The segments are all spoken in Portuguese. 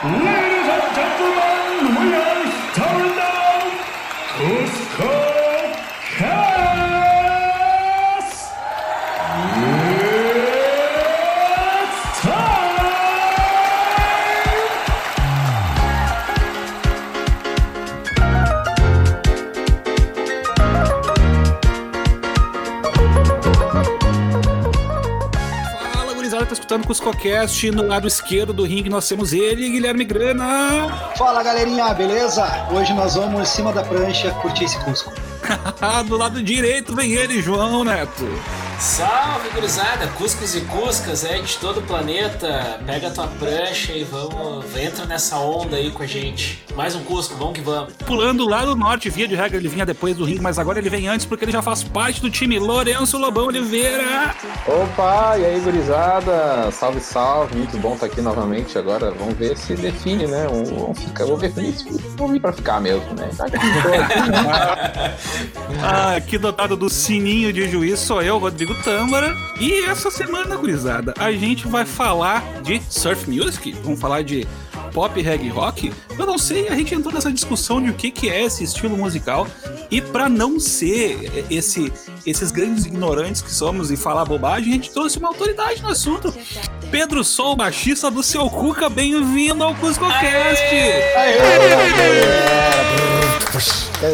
Yeah. Cuscocast. No lado esquerdo do ringue nós temos ele, Guilherme Grana. Fala galerinha, beleza? Hoje nós vamos em cima da prancha curtir esse Cusco. do lado direito vem ele, João Neto. Salve, gurizada! Cuscos e Cuscas, é, de todo o planeta. Pega a tua prancha e vamos. Entra nessa onda aí com a gente. Mais um Cusco, vamos que vamos. Pulando lá do norte, via de regra, ele vinha depois do ringue, mas agora ele vem antes porque ele já faz parte do time Lourenço Lobão Oliveira. Opa, e aí, gurizada? Salve, salve. Muito bom estar aqui novamente. Agora vamos ver se define, né? Vamos ficar, vamos ver se vamos vir pra ficar mesmo, né? Né? Ah, aqui dotado do sininho de juiz sou eu, Rodrigo Tâmara. E essa semana, gurizada, a gente vai falar de surf music, vamos falar de pop, reggae, rock. Eu não sei, a gente entrou nessa discussão de o que, que é esse estilo musical. E pra não ser esse, esses grandes ignorantes que somos e falar bobagem, a gente trouxe uma autoridade no assunto. Pedro Sol, baixista do Seu Cuca, bem-vindo ao CuscoCast!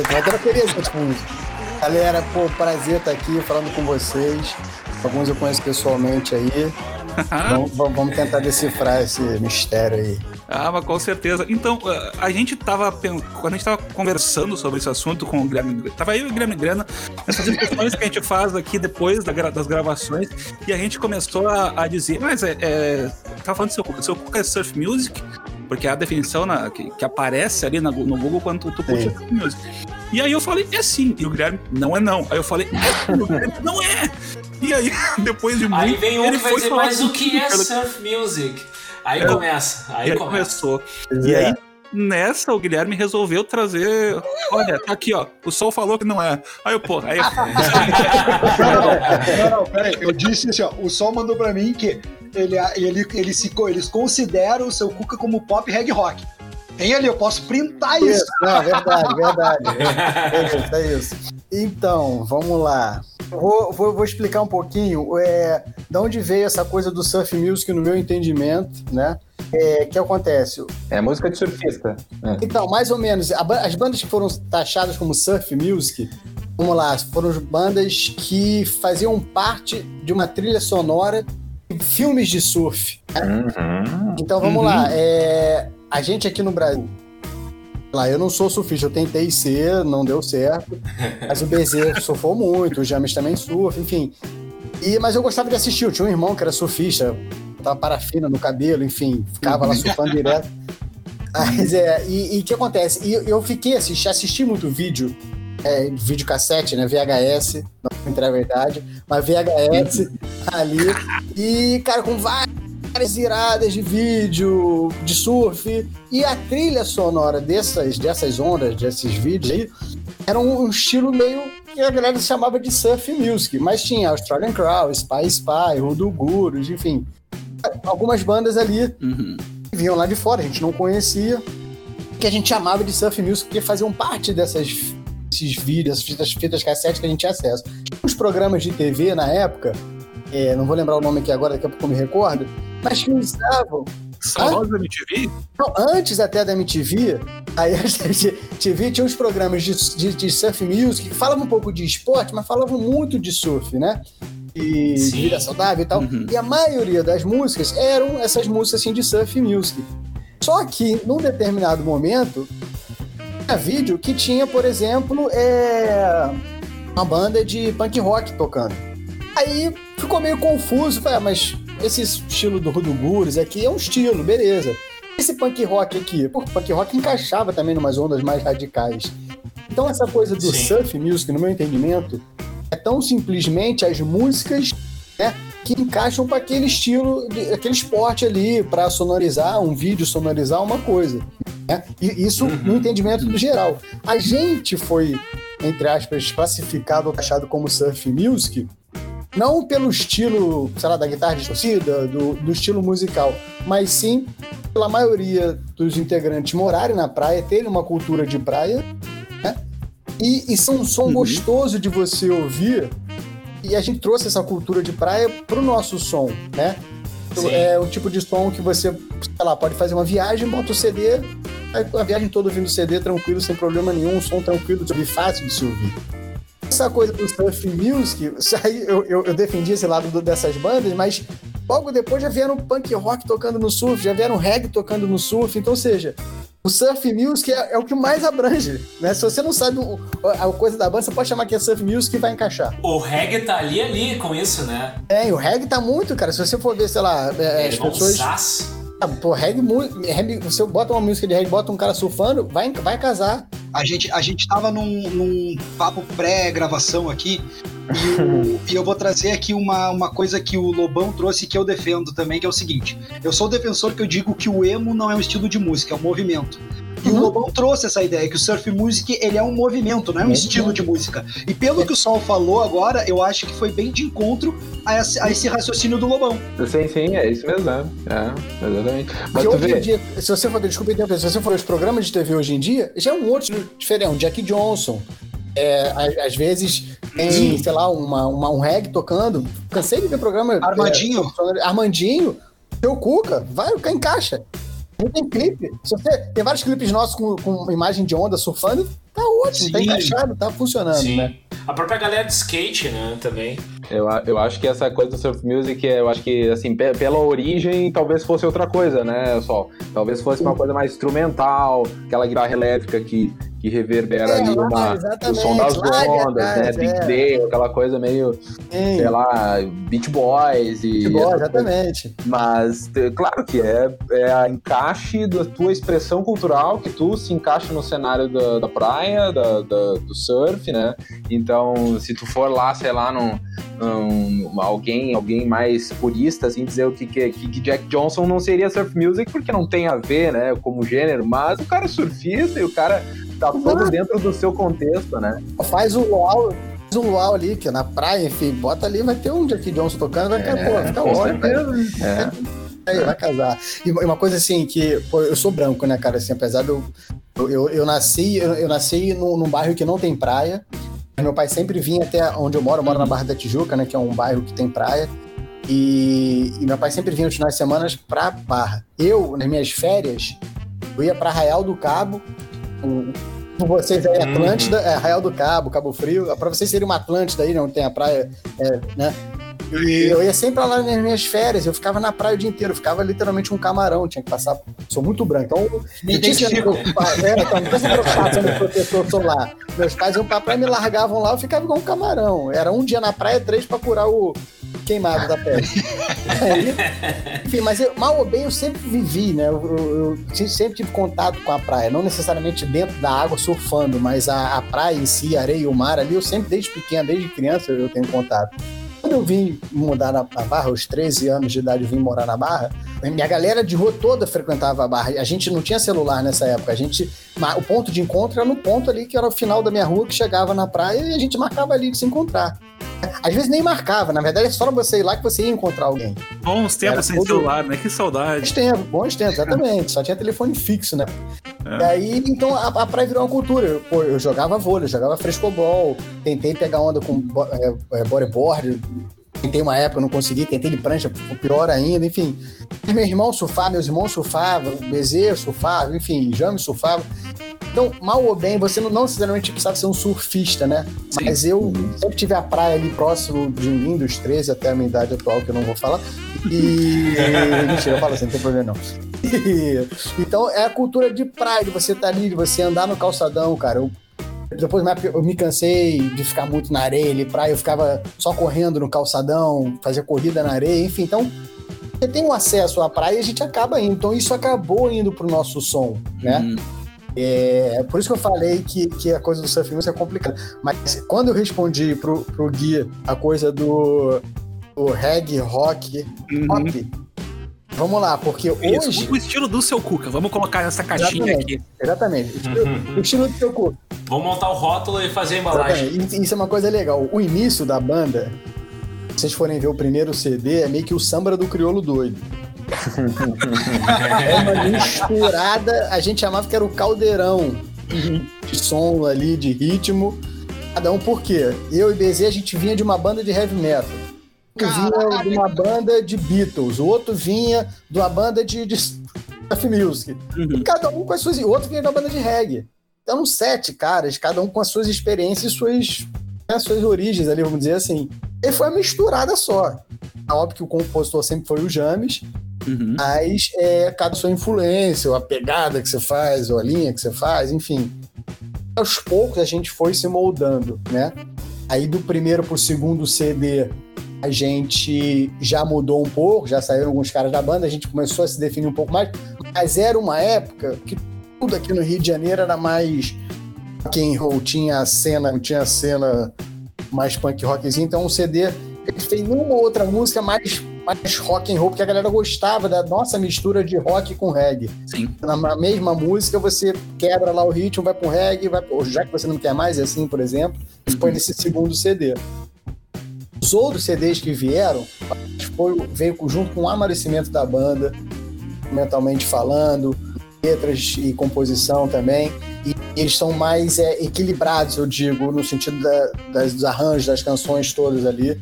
Galera, beleza, tipo, galera, pô, prazer estar aqui falando com vocês. Alguns eu conheço pessoalmente aí. Vamos, vamos- tentar decifrar esse mistério aí. Ah, mas com certeza. Então, eh, a gente tava. Quando a gente tava conversando sobre esse assunto com o Guilherme. Tava eu e o Guilherme Grana, nessas discussões que a gente faz aqui depois das gravações, e a gente começou a, a dizer, mas é. é tava falando do seu. Seu Cuca é surf music, porque é a definição na- que, que aparece ali na no Google quando tu, tu curte surf music. E aí eu falei, é sim. E o Guilherme, não é não. Aí eu falei, é sim. O Guilherme, não é. E aí, depois de muito. Aí vem um ele que vai foi dizer, mas o que é surf music? Aí É. começa, aí e aí começa. começou. E aí, nessa, o Guilherme resolveu trazer. Olha, tá aqui, ó. O Sol falou que não é. Aí eu, pô, aí. Não, não, peraí. Eu disse assim, ó. O Sol mandou pra mim que ele, ele, ele se, eles consideram o seu Cuca como pop reggae rock. Tem ali, eu posso printar isso. Não, verdade, verdade. É isso, é isso. Então, vamos lá. Vou, vou, vou explicar um pouquinho é, de onde veio essa coisa do surf music no meu entendimento, né? É, que acontece? É música de surfista. É. Então, mais ou menos, a as bandas que foram taxadas como surf music, vamos lá, foram as bandas que faziam parte de uma trilha sonora de filmes de surf. Uhum. Então vamos Uhum. lá. é, a gente aqui no Brasil. Lá, eu não sou surfista, eu tentei ser, não deu certo. Mas o BZ surfou muito, o James também surfa, enfim. E, mas eu gostava de assistir, eu tinha um irmão que era surfista, tava parafina no cabelo, enfim, ficava lá surfando direto. Mas é, e o que acontece? E eu, fiquei assisti, assisti muito vídeo, é, vídeo cassete, né? VHS, não vou entrar a verdade, mas VHS ali. E, cara, com várias iradas de vídeo, de surf. E a trilha sonora dessas, dessas ondas, desses vídeos aí, era um, um estilo meio que a galera chamava de surf music. Mas tinha Australian Crow, Spy Spy, Rudo Gurus, enfim. Algumas bandas ali Uhum. que vinham lá de fora, a gente não conhecia, que a gente chamava de surf music, porque faziam parte dessas esses vídeos, essas fitas, fitas cassete que a gente tinha acesso. Uns programas de TV na época, é, não vou lembrar o nome aqui agora, daqui a pouco eu me recordo, mas que usavam. Saudosa MTV? Não, antes até da MTV, aí a MTV tinha uns programas de, de, de surf music que falavam um pouco de esporte, mas falavam muito de surf, né? E de Sim. vida saudável e tal. Uhum. E a maioria das músicas eram essas músicas assim de surf music. Só que, num determinado momento, tinha vídeo que tinha, por exemplo, é, uma banda de punk rock tocando. Aí ficou meio confuso, falei, ah, mas esse estilo do Rudo Gurus aqui é um estilo, beleza. Esse punk rock aqui, pô, punk rock encaixava também numas ondas mais radicais. Então essa coisa do Sim. surf music, no meu entendimento, é tão simplesmente as músicas né, que encaixam para aquele estilo, de- aquele esporte ali, para sonorizar um vídeo, sonorizar uma coisa. né? E isso no entendimento do geral. A gente foi, entre aspas, classificado ou taxado como surf music, não pelo estilo, sei lá, da guitarra distorcida, do, do estilo musical, mas sim pela maioria dos integrantes morarem na praia, terem uma cultura de praia, né? E, e são um som uhum. gostoso de você ouvir. E a gente trouxe essa cultura de praia pro nosso som, né? Sim. É o tipo de som que você, sei lá, pode fazer uma viagem, bota o CD, a viagem toda ouvindo CD tranquilo, sem problema nenhum, um som tranquilo de ouvir, fácil de se ouvir. Essa coisa do surf music, eu, eu, eu defendi esse lado do, dessas bandas, mas logo depois já vieram punk rock tocando no surf, já vieram reggae tocando no surf, então, ou seja, o surf music é, é, o que mais abrange, né? Se você não sabe o, a, coisa da banda, você pode chamar que é surf music e vai encaixar. O reggae tá ali ali com isso, né? É, o reggae tá muito, cara. Se você for ver, sei lá, é, as pessoas... Ah, pô, reggae, reggae, você bota uma música de reggae, bota um cara surfando, vai, vai casar. A gente, a gente tava num, num papo pré-gravação aqui, e, o, e, eu vou trazer aqui uma, uma coisa que o Lobão trouxe que eu defendo também, que é o seguinte: eu sou defensor que eu digo que o emo não é um estilo de música, é um movimento. E uhum. o Lobão trouxe essa ideia, que o surf music ele é um movimento, não é um uhum. estilo de música. E pelo que o Sol falou agora, eu acho que foi bem de encontro a esse, a esse raciocínio do Lobão. Sim, sim, é isso mesmo, né? É, exatamente. Mas tu vê... Dia, se você for, desculpa, se você for os programas de TV hoje em dia, já é um outro diferente, um Jack Johnson. É, às, vezes tem, sei lá, uma, uma, um reggae tocando. Cansei de ver programa. Armandinho. É, Armandinho, teu Cuca, vai, encaixa. Não tem clipe. Se você, tem vários clipes nossos com, com imagem de onda surfando, tá ótimo, tá Sim. tá encaixado, tá funcionando, Sim. né? A própria galera de skate, né, também. Eu, eu acho que essa coisa do surf music, eu acho que, assim, pela origem, talvez fosse outra coisa, né, só. Talvez fosse uma coisa mais instrumental, aquela guitarra elétrica que, que reverbera é, ali uma, o som das ondas, né? Big é. Day, aquela coisa meio, Sim. sei lá, Beach Boys e. Beach Boys, exatamente. Mas, claro que é, é a encaixe da tua expressão cultural, que tu se encaixa no cenário da, da praia, da, da, do surf, né? Então, se tu for lá, sei lá, num, num, alguém, alguém mais purista, assim, dizer o que, que, que Jack Johnson não seria surf music, porque não tem a ver, né, como gênero, mas o cara é surfista e o cara tá todo dentro do seu contexto, né? Faz o luau, faz um luau ali, que é na praia, enfim, bota ali, vai ter um Jack Johnson tocando, vai ter, é, pô, fica ótimo. É. Aí, vai casar. E uma coisa assim, que pô, eu sou branco, né, cara? Assim, apesar de eu. Eu, eu nasci, eu, eu nasci num, num, bairro que não tem praia. Meu pai sempre vinha até onde eu moro, eu moro na Barra da Tijuca, né? Que é um bairro que tem praia. E, e meu pai sempre vinha nos finais de semana pra Barra. Eu, nas minhas férias, eu ia pra Arraial do Cabo, por vocês aí, Atlântida, uhum. é, Arraial do Cabo, Cabo Frio. Pra vocês seria uma Atlântida aí, não tem a praia, é, né? E eu ia sempre lá nas minhas férias, eu ficava na praia o dia inteiro, eu ficava literalmente um camarão, tinha que passar. Sou muito branco, então Me preocupar. É, então, não tinha protetor solar. Meus pais iam pra praia, me largavam lá, eu ficava igual um camarão. Era um dia na praia, três pra curar o queimado da pele. Aí, enfim, mas eu, mal ou bem eu sempre vivi, né? Eu, eu, sempre tive contato com a praia, não necessariamente dentro da água surfando, mas a, a praia em si, a areia e o mar ali, eu sempre desde pequeno, desde criança eu tenho contato. Quando eu vim mudar na, na Barra, aos 13 anos de idade, eu vim morar na Barra, minha galera de rua toda frequentava a Barra. A gente não tinha celular nessa época. A gente, o ponto de encontro era no ponto ali que era o final da minha rua, que chegava na praia e a gente marcava ali de se encontrar. Às vezes nem marcava, na verdade é só você ir lá que você ia encontrar alguém. Bons tempos sem todo... celular, né? Que saudade. Bons tempos, bons tempos, exatamente. só tinha telefone fixo, né? É. E aí, então, a, a, praia virou uma cultura. Pô, eu jogava vôlei, eu jogava frescobol, tentei pegar onda com é, é, bodyboard, tentei uma época, não consegui, tentei de prancha, pior ainda, enfim. Meu irmão surfava, meus irmãos surfavam, Bezerro surfava, enfim, James surfava. Então, mal ou bem, você não, não necessariamente precisava ser um surfista, né? Sim. Mas eu sempre tive a praia ali próximo de mim, dos 13 até a minha idade atual, que eu não vou falar. E. Mentira, eu falo assim, não tem problema não. E... Então, é a cultura de praia, de você estar tá ali, de você andar no calçadão, cara. Eu depois eu me cansei de ficar muito na areia ali, praia, eu ficava só correndo no calçadão, fazia corrida na areia, enfim, então você tem um acesso à praia e a gente acaba indo. Então isso acabou indo pro nosso som, né? Hum. É, por isso que eu falei que, que a coisa do surf music é complicada. Mas quando eu respondi pro, pro Gui a coisa do, do reggae, rock, uhum. pop, vamos lá, porque isso, hoje... O estilo do seu Cuca, vamos colocar essa caixinha exatamente, aqui. Exatamente, o estilo, uhum. o estilo do seu Cuca. Vamos montar o rótulo e fazer a embalagem. Exatamente. Isso é uma coisa legal. O início da banda, se vocês forem ver o primeiro CD, é meio que o samba do crioulo doido. é uma misturada, a gente chamava que era o caldeirão de som ali, de ritmo. Cada um por quê? Eu e BZ, a gente vinha de uma banda de heavy metal. Um vinha de uma banda de Beatles, o outro vinha de uma banda de, de Surf Music. Uhum. cada um com as suas. O outro vinha de uma banda de reggae. Então, sete caras, cada um com as suas experiências e suas, né, suas origens ali, vamos dizer assim. E foi uma misturada só. É óbvio que o compositor sempre foi o James, uhum. mas é, cada sua influência, ou a pegada que você faz, ou a linha que você faz, enfim. Aos poucos a gente foi se moldando, né? Aí do primeiro pro segundo CD a gente já mudou um pouco, já saíram alguns caras da banda, a gente começou a se definir um pouco mais, mas era uma época que tudo aqui no Rio de Janeiro era mais rock and roll, tinha a cena, tinha a cena mais punk rockzinho, então o CD ele fez uma outra música mais mais rock and roll, porque a galera gostava da nossa mistura de rock com reggae. Sim. Na mesma música, você quebra lá o ritmo, vai pro reggae, vai pro... já que você não quer mais, é assim, por exemplo, uhum. põe nesse segundo CD. Os outros CDs que vieram, foi, veio junto com o amadurecimento da banda, mentalmente falando, letras e composição também. E eles são mais é, equilibrados, eu digo, no sentido da, das, dos arranjos, das canções todas ali.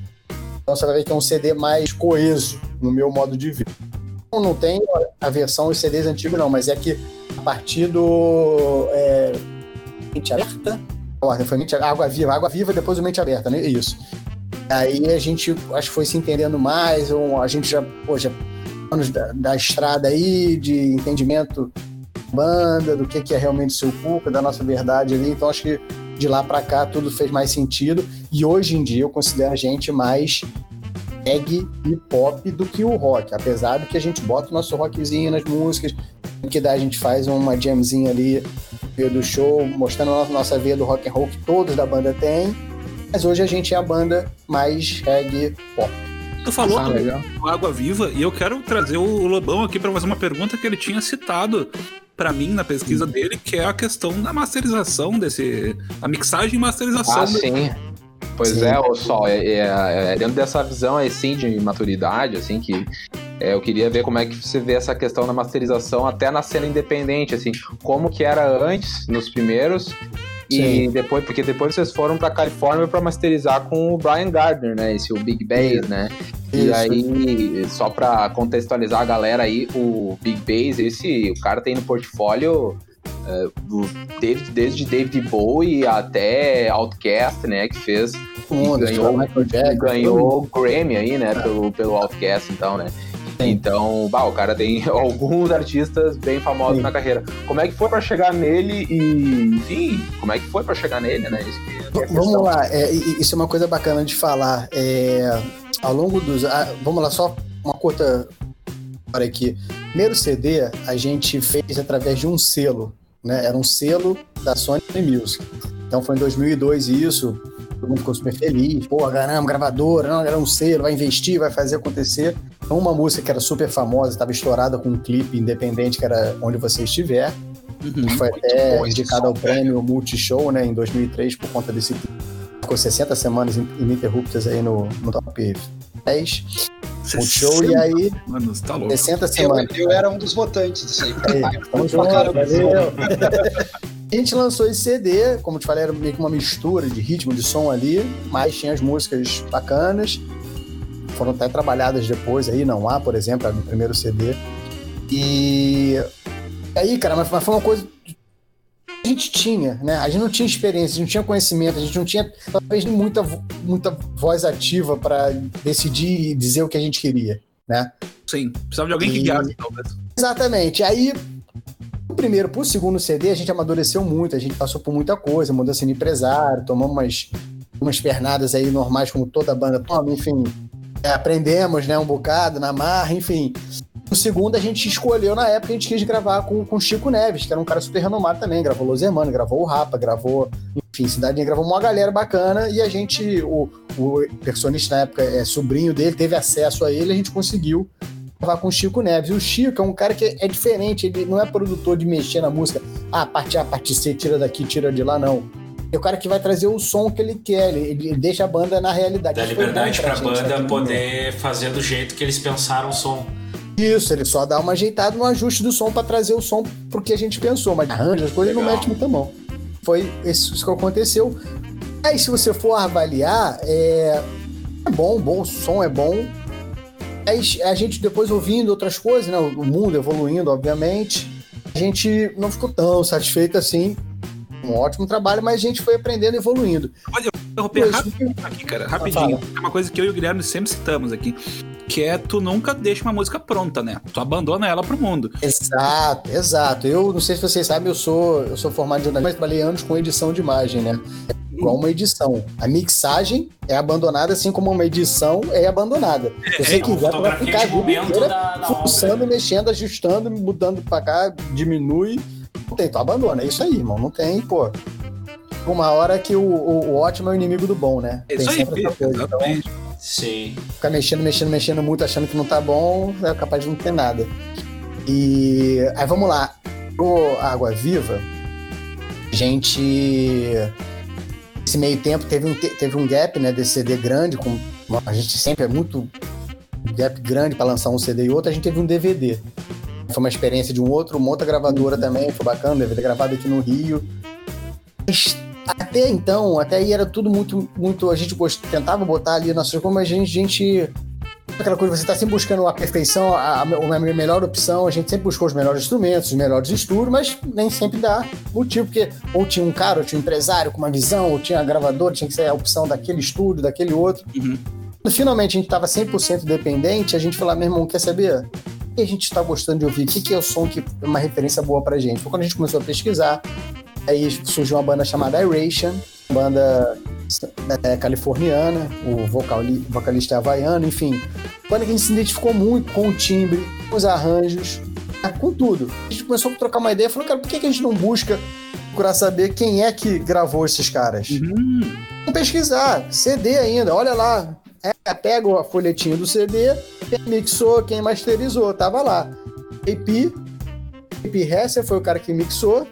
Então você vai ver que é um CD mais coeso, no meu modo de ver. Não tem a versão dos CDs antigos, não, mas é que a partir do. É, mente aberta? Foi mente, água viva, água viva depois do mente aberta, né? Isso. Aí a gente acho que foi se entendendo mais, ou a gente já, pô, já anos da, da estrada aí, de entendimento banda, do que, que é realmente seu público, da nossa verdade ali. Então acho que de lá para cá tudo fez mais sentido. E hoje em dia eu considero a gente mais reggae e pop do que o rock, apesar do que a gente bota o nosso rockzinho nas músicas, que dá a gente faz uma jamzinha ali do show, mostrando a nossa veia do rock and roll que todos da banda têm. Mas hoje a gente é a banda mais reggae pop. Tu falou ah, do Água Viva e eu quero trazer o Lobão aqui para fazer uma pergunta que ele tinha citado para mim na pesquisa dele, que é a questão da masterização desse. a mixagem e masterização. Ah, sim. Pois sim. é, o Sol, é, é, é, dentro dessa visão assim de maturidade, assim, que é, eu queria ver como é que você vê essa questão da masterização até na cena independente, assim, como que era antes, nos primeiros, e depois, porque depois vocês foram pra Califórnia para masterizar com o Brian Gardner, né? Esse o Big Bass, né? Isso. E aí, só pra contextualizar a galera aí, o Big Bass, esse, o cara tem no portfólio uh, do, desde, desde David Bowie até Outcast, né? Que fez. Um, ganhou, ganhou Grammy aí, né? Pelo, pelo Outcast, então, né? Então, bah, o cara tem alguns artistas bem famosos Sim. na carreira. Como é que foi para chegar nele e, enfim, como é que foi para chegar nele, né? É vamos lá, é, isso é uma coisa bacana de falar. É, ao longo dos. Ah, vamos lá, só uma curta para aqui. Primeiro CD a gente fez através de um selo, né? Era um selo da Sony Music. Então foi em 2002 isso todo mundo ficou super feliz. Pô, caramba, gravadora, não, era um selo, vai investir, vai fazer acontecer. Uma música que era super famosa, estava estourada com um clipe independente que era Onde Você Estiver. Uhum. Foi até indicado ao prêmio Multishow, né, em 2003, por conta desse clipe. Ficou 60 semanas ininterruptas aí no, no top 10. Multishow, e aí. Mano, você tá louco. 60 semanas. Eu, eu era um dos votantes disso aí. É, vamos junto, valeu. A gente lançou esse CD, como te falei, era meio que uma mistura de ritmo, de som ali, mas tinha as músicas bacanas. Foram até trabalhadas depois aí, não há, por exemplo, no primeiro CD. E aí, cara, mas foi uma coisa que a gente tinha, né? A gente não tinha experiência, a gente não tinha conhecimento, a gente não tinha talvez muita, muita voz ativa para decidir e dizer o que a gente queria, né? Sim, precisava de alguém e... que guiasse, talvez. Exatamente. Aí o primeiro pro segundo CD, a gente amadureceu muito, a gente passou por muita coisa, mudança de empresário, tomamos umas, umas pernadas aí normais, como toda banda toma, enfim. É, aprendemos, né, um bocado na marra, enfim. O segundo, a gente escolheu na época, a gente quis gravar com o Chico Neves, que era um cara super renomado também, gravou Los Hermanos, gravou o Rapa, gravou, enfim, Cidadinha, gravou uma galera bacana, e a gente, o, o personista na época, é sobrinho dele, teve acesso a ele, a gente conseguiu gravar com o Chico Neves. E o Chico é um cara que é diferente, ele não é produtor de mexer na música, ah, parte A, parte C, tira daqui, tira de lá, não. É o cara que vai trazer o som que ele quer, ele, ele deixa a banda na realidade. Dá liberdade pra, pra banda poder fazer do jeito que eles pensaram o som. Isso, ele só dá uma ajeitada no ajuste do som para trazer o som porque a gente pensou, mas arranja as coisas não mete muita mão. Foi isso que aconteceu. Aí, se você for avaliar, é, é bom, bom, o som é bom. Aí, a gente depois ouvindo outras coisas, né? O mundo evoluindo, obviamente, a gente não ficou tão satisfeito assim. Um ótimo trabalho, mas a gente foi aprendendo e evoluindo. Olha, eu vou interromper rapidinho aqui, cara, rapidinho. É uma coisa que eu e o Guilherme sempre citamos aqui que é tu nunca deixa uma música pronta, né? Tu abandona ela pro mundo. Exato, exato. Eu não sei se vocês sabem, eu sou, eu sou formado em jornalismo, mas trabalhei anos com edição de imagem, né? É igual uma edição. A mixagem é abandonada, assim como uma edição é abandonada. Se você é, quiser, vai ficar a vida inteira mexendo, ajustando, mudando pra cá, diminui. Não tem, tu abandona. É isso aí, irmão. Não tem, pô uma hora que o, o, o, ótimo é o inimigo do bom, né? Tem Isso sempre aí, essa coisa. Então, Sim. Ficar mexendo, mexendo, mexendo muito, achando que não tá bom, é capaz de não ter nada. E aí vamos lá. Pro Água Viva, a gente. Esse meio tempo teve um, teve um gap, né, desse CD grande, com. A gente sempre é muito gap grande para lançar um CD e outro, a gente teve um DVD. Foi uma experiência de um outro, uma outra gravadora também, foi bacana, DVD gravado aqui no Rio. Até então, até aí era tudo muito, muito. A gente gost... tentava botar ali nossas coisas, mas a gente, a gente. Aquela coisa, você está sempre buscando a perfeição, a, a, a, melhor opção. A gente sempre buscou os melhores instrumentos, os melhores estudos, mas nem sempre dá motivo, porque ou tinha um cara, ou tinha um empresário com uma visão, ou tinha gravador, tinha que ser a opção daquele estúdio, daquele outro. Uhum. Finalmente a gente estava 100% dependente, a gente falou, meu irmão, quer saber? O que a gente está gostando de ouvir? O que, que é o som que é uma referência boa pra gente? Foi quando a gente começou a pesquisar, Aí surgiu uma banda chamada Iration, banda é, californiana, o vocal, vocalista é havaiano, enfim. Banda que a gente se identificou muito com o timbre, com os arranjos, com tudo. A gente começou a trocar uma ideia e falou, cara, por que a gente não busca procurar saber quem é que gravou esses caras? Uhum. Vamos pesquisar, CD ainda, olha lá. É, pega o folhetinho do CD, quem mixou, quem masterizou, tava lá. AP, AP Hesser foi o cara que mixou,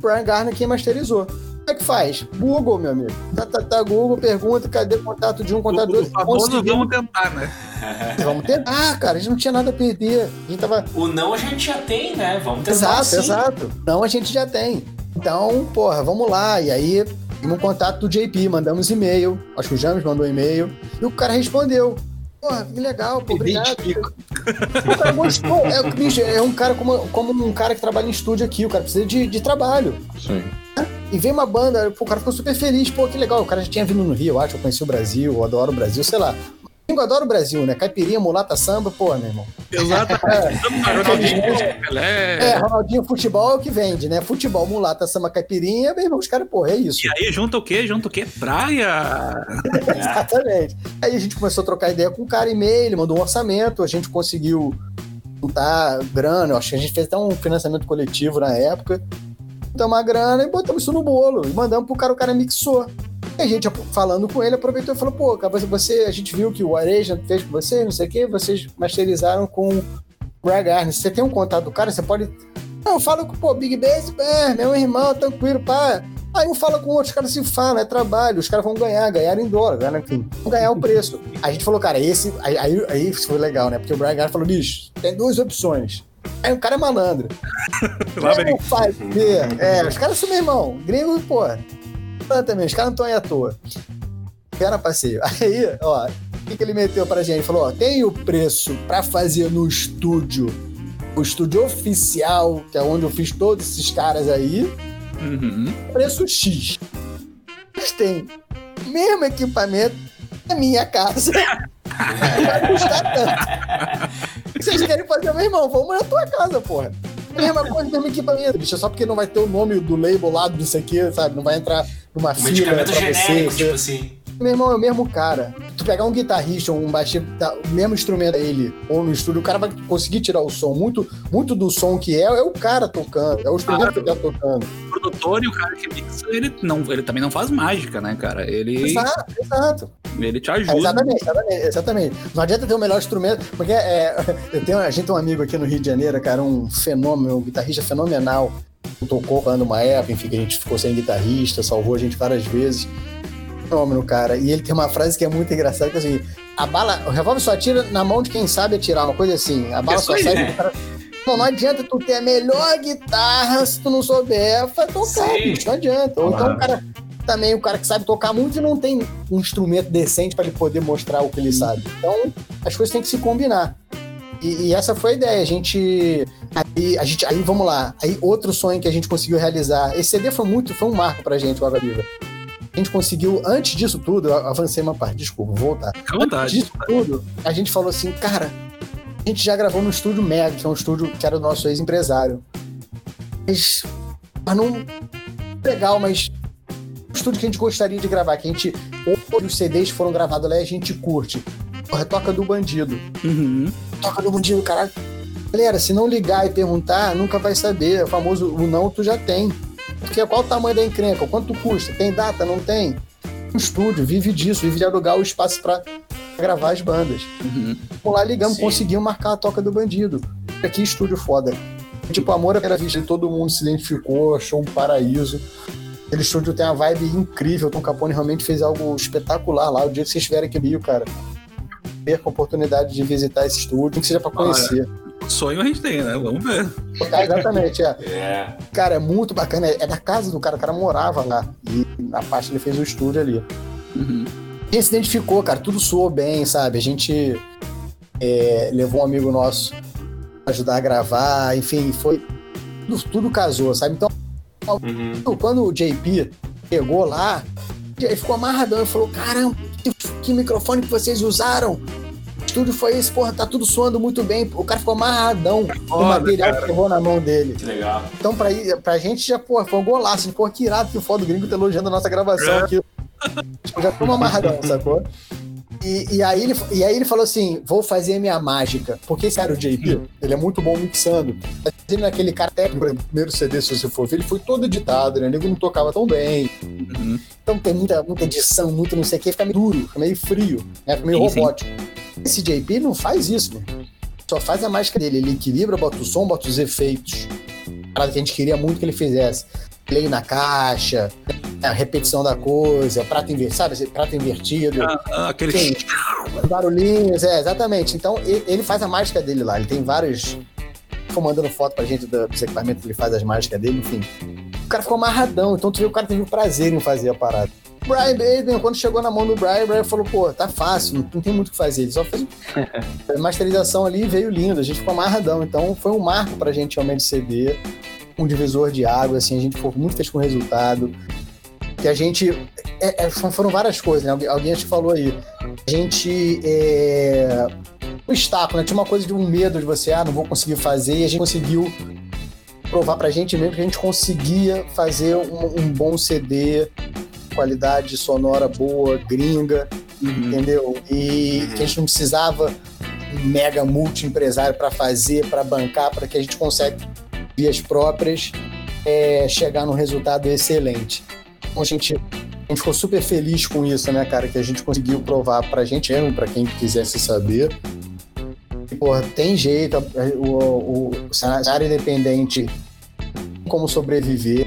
Brian Garner quem masterizou. Como é que faz? Google, meu amigo. Tá, tá, tá, Google, pergunta, cadê contato de um, contato do outro. vamos tentar, né? vamos tentar, cara. A gente não tinha nada a perder. A gente tava... O não a gente já tem, né? Vamos tentar Exato, sim. exato. Não a gente já tem. Então, porra, vamos lá. E aí, um contato do JP, mandamos e-mail. Acho que o James mandou e-mail. E o cara respondeu. Porra, que legal, pô, obrigado. O cara gostou. É, bicho, é um cara como, como um cara que trabalha em estúdio aqui, o cara precisa de, de trabalho. Sim. E vem uma banda, pô, o cara ficou super feliz, pô, que legal. O cara já tinha vindo no Rio, eu acho, eu conheci o Brasil, eu adoro o Brasil, sei lá. Eu adoro o Brasil, né? Caipirinha, mulata, samba, pô, meu irmão. Exatamente. É, Ronaldinho, é, Ronaldinho Futebol é o que vende, né? Futebol, mulata, samba, caipirinha, meu irmão, os caras, porra, é isso. E aí junta o quê? Junta o quê? Praia! Exatamente. Aí a gente começou a trocar ideia com o cara, e-mail, ele mandou um orçamento, a gente conseguiu juntar grana, acho que a gente fez até um financiamento coletivo na época. Então uma grana e botamos isso no bolo. E mandamos pro cara, o cara mixou. E a gente, falando com ele, aproveitou e falou: pô, você, a gente viu que o Areja fez com vocês, não sei o quê, vocês masterizaram com o Greg Arnes. Você tem um contato do cara, você pode. Não, fala com o Big Bass, é, meu irmão, tranquilo, pá. Aí um fala com o outro, os caras se falam, é trabalho, os caras vão ganhar, ganhar em dólar, ganhar, enfim, vão ganhar o preço. A gente falou, cara, esse. Aí, aí, aí foi legal, né? Porque o Brian Garner falou, bicho, tem duas opções. Aí o cara é malandro. Lá vem. É, os caras são meu irmão. Gringo, pô, também, os caras não estão aí à toa. Era passeio. Aí, ó, o que, que ele meteu pra gente? Falou, ó, tem o preço pra fazer no estúdio, o estúdio oficial, que é onde eu fiz todos esses caras aí, uhum. preço X. Mas tem o mesmo equipamento na minha casa. vai custar tanto. Vocês querem fazer, meu irmão, vamos na tua casa, porra. Mesma coisa, mesmo equipamento, bicho. Só porque não vai ter o nome do label lá, não sei o que, sabe? Não vai entrar numa um fila pra genérico, você. Tipo assim. Meu irmão, é o mesmo cara. Tu pegar um guitarrista ou um baixista, tá, o mesmo instrumento ele, ou no estúdio, o cara vai conseguir tirar o som. Muito, muito do som que é, é o cara tocando, é o instrumento claro. que ele tá tocando. O produtor e o cara que mixa, ele, não, ele também não faz mágica, né, cara? Ele. Exato, exato. Ele te ajuda. É, exatamente, exatamente, exatamente. Não adianta ter o melhor instrumento, porque é, eu tenho, a gente tem um amigo aqui no Rio de Janeiro, cara, um fenômeno, um guitarrista fenomenal. Tocou quando uma época, enfim, que a gente ficou sem guitarrista, salvou a gente várias vezes fenômeno, cara. E ele tem uma frase que é muito engraçada, que é assim, a bala, o revólver só atira na mão de quem sabe atirar, uma coisa assim. A bala só sai do cara. Não, não adianta tu ter a melhor guitarra se tu não souber tocar, bicho, não adianta. Ou então o cara também o cara que sabe tocar muito e não tem um instrumento decente para ele poder mostrar o que ele sabe. Então, as coisas têm que se combinar. E, e, essa foi a ideia. A gente, aí, a gente. Aí vamos lá. Aí outro sonho que a gente conseguiu realizar. Esse CD foi muito, foi um marco pra gente, o Água Viva. A gente conseguiu, antes disso tudo, eu avancei uma parte, desculpa, vou voltar. Antes disso tudo, a gente falou assim, cara, a gente já gravou no estúdio Mega, que é um estúdio que era o nosso ex-empresário. Mas, mas não. Legal, mas estúdio que a gente gostaria de gravar, que a gente. Hoje os CDs foram gravados lá e a gente curte. Porra, toca do bandido. Uhum. Toca do bandido, caralho. Galera, se não ligar e perguntar, nunca vai saber. O famoso o não tu já tem. Porque qual o tamanho da encrenca? Quanto custa? Tem data? Não tem? Um estúdio vive disso, vive de alugar o espaço para gravar as bandas. Uhum. Vamos lá, ligamos, Sim. conseguimos marcar a toca do bandido. Que estúdio foda. Tipo, Amor à Primeira Vista, todo mundo se identificou, achou um paraíso. Aquele estúdio tem uma vibe incrível. O Tom Capone realmente fez algo espetacular lá. O dia que vocês estiverem aqui no Rio, cara, perca a oportunidade de visitar esse estúdio, que seja para conhecer. Ah, sonho a gente tem, né? Vamos ver. É, exatamente, é. é. Cara, é muito bacana. É da casa do cara, o cara morava lá. E na parte ele fez o estúdio ali. Uhum. E se identificou, cara, tudo soou bem, sabe? A gente é, levou um amigo nosso pra ajudar a gravar, enfim, foi. Tudo, tudo casou, sabe? Então, Uhum. Quando o JP chegou lá, ele ficou amarradão e falou: Caramba, que, que microfone que vocês usaram? O estúdio foi esse, porra, tá tudo soando muito bem. O cara ficou amarradão o material cara. que levou na mão dele. Que legal. Então, pra, pra gente, já, porra, foi um golaço. Porra, que irado que o foda gringo tá elogiando a nossa gravação é. aqui. Já ficou amarradão, sacou? E, e, aí ele, e aí ele falou assim: vou fazer minha mágica. Porque esse cara, o JP, ele é muito bom mixando. Ele naquele cara técnico, no primeiro CD, se você for ver, ele foi todo editado, né? O nego não tocava tão bem. Uhum. Então tem muita, muita edição, muito não sei o que, fica meio duro, fica meio frio, né? Fica meio sim, robótico. Sim. Esse JP não faz isso, mano. Só faz a mágica dele. Ele equilibra, bota o som, bota os efeitos. Parada que a gente queria muito que ele fizesse. Play na caixa, a repetição da coisa, prato invertido, sabe? Prato invertido. Ah, ah, aquele. Tem barulhinhos, é, exatamente. Então ele faz a mágica dele lá. Ele tem vários. Ficou mandando foto pra gente dos equipamentos que ele faz as mágicas dele, enfim. O cara ficou amarradão, então tu viu o cara teve o prazer em fazer a parada. Brian Baden, quando chegou na mão do Brian, o Brian falou, pô, tá fácil, não tem muito o que fazer. Ele só fez masterização ali veio lindo, a gente ficou amarradão. Então foi um marco pra gente realmente CD, um divisor de água, assim, a gente ficou muito feliz com o resultado que a gente. É, é, foram várias coisas, né? Alguém acho que falou aí. A gente. É, um obstáculo, né? Tinha uma coisa de um medo de você, ah, não vou conseguir fazer, e a gente conseguiu provar pra gente mesmo que a gente conseguia fazer um, um bom CD, qualidade sonora boa, gringa, uhum. entendeu? E uhum. que a gente não precisava mega multi-empresário para fazer, para bancar, para que a gente consiga vias próprias é, chegar num resultado excelente. Então a gente, a gente ficou super feliz com isso, né, cara? Que a gente conseguiu provar pra gente mesmo, pra quem quisesse saber. E, porra, tem jeito, o, o, cenário independente, como sobreviver.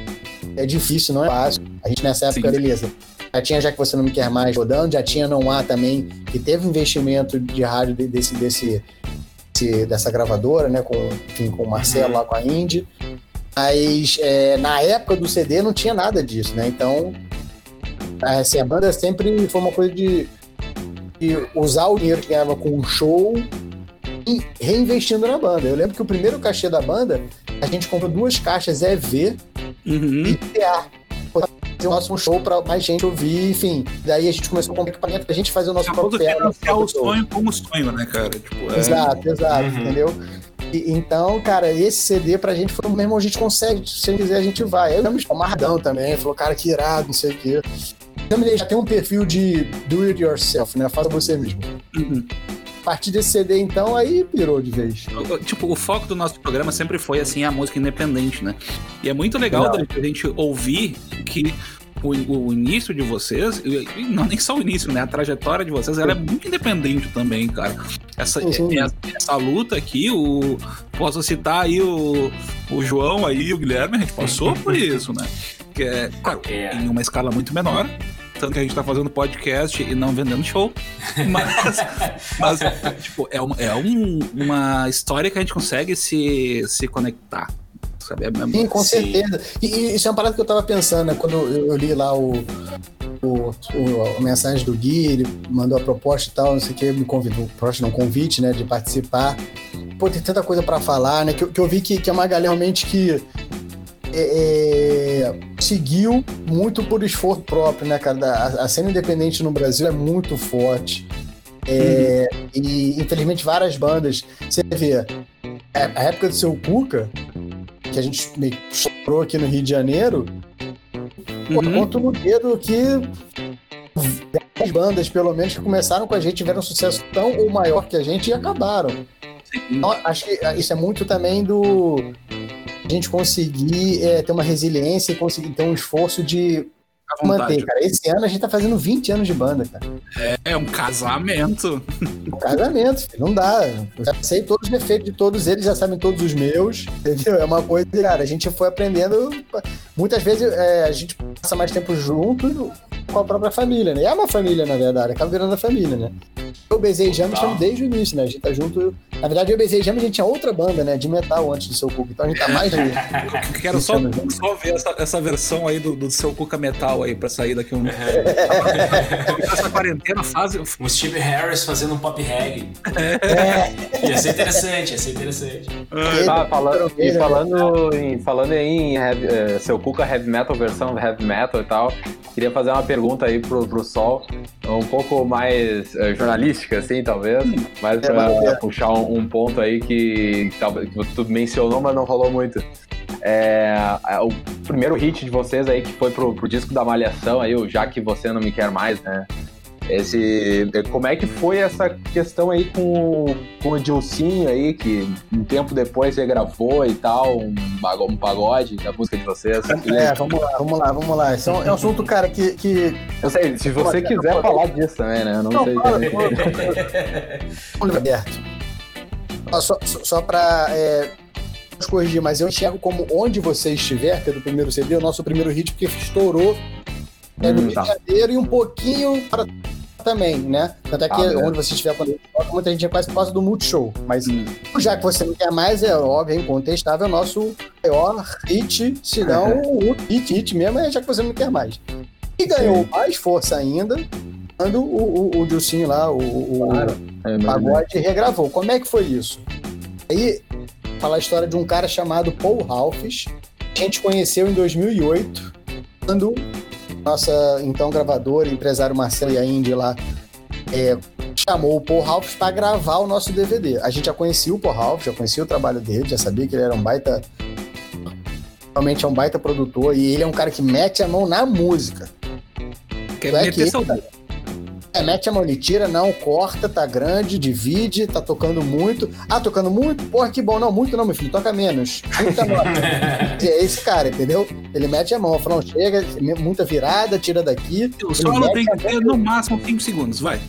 É difícil, não é fácil. A gente nessa época, Sim. beleza. Já tinha Já Que Você Não Me Quer Mais rodando, já tinha Não Há também, que teve investimento de rádio desse, desse, desse dessa gravadora, né? Com, enfim, com o Marcelo uhum. lá com a Indy. Mas é, na época do CD não tinha nada disso, né? Então, assim, a banda sempre foi uma coisa de, de usar o dinheiro que ganhava com o show e reinvestindo na banda. Eu lembro que o primeiro cachê da banda, a gente comprou duas caixas EV uhum. e PA. Fazer o nosso show para mais gente ouvir, enfim. Daí a gente começou a comprar equipamento pra gente fazer o nosso próprio PA. o sonho como sonho, né, cara? Tipo, é... Exato, exato, uhum. entendeu? E, então, cara, esse CD pra gente foi, meu irmão, a gente consegue, se quiser a gente vai. Eu lembro de amarradão também, falou, cara, que irado, não sei o quê. Já tem um perfil de do it yourself, né? Faça você mesmo. Uhum. A partir desse CD, então, aí pirou de vez. Tipo, o foco do nosso programa sempre foi, assim, a música independente, né? E é muito legal a gente ouvir que o, o, início de vocês, e não nem só o início, né? A trajetória de vocês, ela é muito independente também, cara. Essa, essa, essa, luta aqui, o, posso citar aí o, o João aí, o Guilherme, a gente passou por isso, né? Que é, claro, é. em uma escala muito menor, tanto que a gente tá fazendo podcast e não vendendo show. Mas, mas tipo, é, uma, é um, uma história que a gente consegue se, se conectar. Sabe? É, Sim, com Sim. certeza. E, e, isso é uma parada que eu tava pensando, né? Quando eu, eu li lá o, o, o, a mensagem do Gui, ele mandou a proposta e tal, não sei o que, me convidou, proposta não, convite, né, de participar. Pô, tem tanta coisa para falar, né? Que, que eu vi que, que é uma galera realmente que é, é, seguiu muito por esforço próprio, né, cara? A, a cena independente no Brasil é muito forte. É, uhum. E infelizmente várias bandas. Você vê, é, a época do seu Cuca, que a gente chorou aqui no Rio de Janeiro, uhum. conto no dedo que as bandas, pelo menos, que começaram com a gente tiveram um sucesso tão ou maior que a gente e acabaram. Então, acho que isso é muito também do a gente conseguir é, ter uma resiliência e conseguir ter um esforço de manter, cara. Esse ano a gente tá fazendo 20 anos de banda, cara. É, é um casamento. Um casamento, filho. não dá. Eu já sei todos os defeitos de todos eles, já sabem todos os meus, entendeu? É uma coisa, cara, a gente foi aprendendo. Muitas vezes é, a gente passa mais tempo junto com a própria família, né? E é uma família, na verdade, acaba virando a família, né? Eu, Bezei e James estamos desde o início, né? A gente tá junto. Na verdade, eu, Bezei e James, a gente tinha outra banda, né? De metal antes do seu Cuca. Então a gente tá mais de. eu quero só, só ver essa, essa versão aí do, do seu Cuca Metal aí pra sair daqui um. essa quarentena faz. O Steve Harris fazendo um pop reggae. É. Ia ser interessante, ia ser interessante. Tá, falando, e falando em, falando em heavy, uh, seu Cuca Heavy Metal, versão Heavy Metal e tal, queria fazer uma pergunta aí pro, pro Sol, um pouco mais uh, jornalística, assim, talvez, mas pra é, puxar um, um, ponto aí que, que, tu mencionou, mas não rolou muito. É, é, o primeiro hit de vocês aí que foi pro, pro disco da Malhação aí, o Já Que Você Não Me Quer Mais, né? Esse, como é que foi essa questão aí com, com o Dilcinho aí, que um tempo depois você gravou e tal, um, um pagode da música de vocês? É, vamos lá, vamos lá, vamos lá. Isso é um, é um assunto, cara, que, que. Eu sei, se você quiser falar disso também, né? Eu não, não sei. Fala, Alberto. Só, só, só pra. É corrigir, mas eu enxergo como onde você estiver, que é do primeiro CD, o nosso primeiro hit, porque estourou é, no hum, tá. e um pouquinho para também, né? Tanto é que ah, onde você estiver quando muita gente quase por causa do Multishow. Mas hum. já que você não quer mais, é óbvio, é incontestável, é o nosso maior hit, se não o hit, hit mesmo, é já que você não quer mais. E ganhou Sim. mais força ainda quando o, o, o Dilcinho lá, o, o, claro. é, Pagode, regravou. Como é que foi isso? Aí, falar a história de um cara chamado Paul Ralphs, que a gente conheceu em 2008, quando nossa então gravadora, empresário Marcelo e a Indy lá, é, chamou o Paul Ralph para gravar o nosso DVD. A gente já conhecia o Paul Ralph, já conhecia o trabalho dele, já sabia que ele era um baita. Realmente é um baita produtor e ele é um cara que mete a mão na música. Quer é meter saudade. É, mete a mão, ele tira, não, corta, tá grande, divide, tá tocando muito. Ah, tocando muito? Porra, que bom. Não, muito não, meu filho, toca menos. Muita nota. é esse cara, entendeu? Ele mete a mão, fala, não, chega, muita virada, tira daqui. O solo tem que ter no máximo 5 segundos, vai.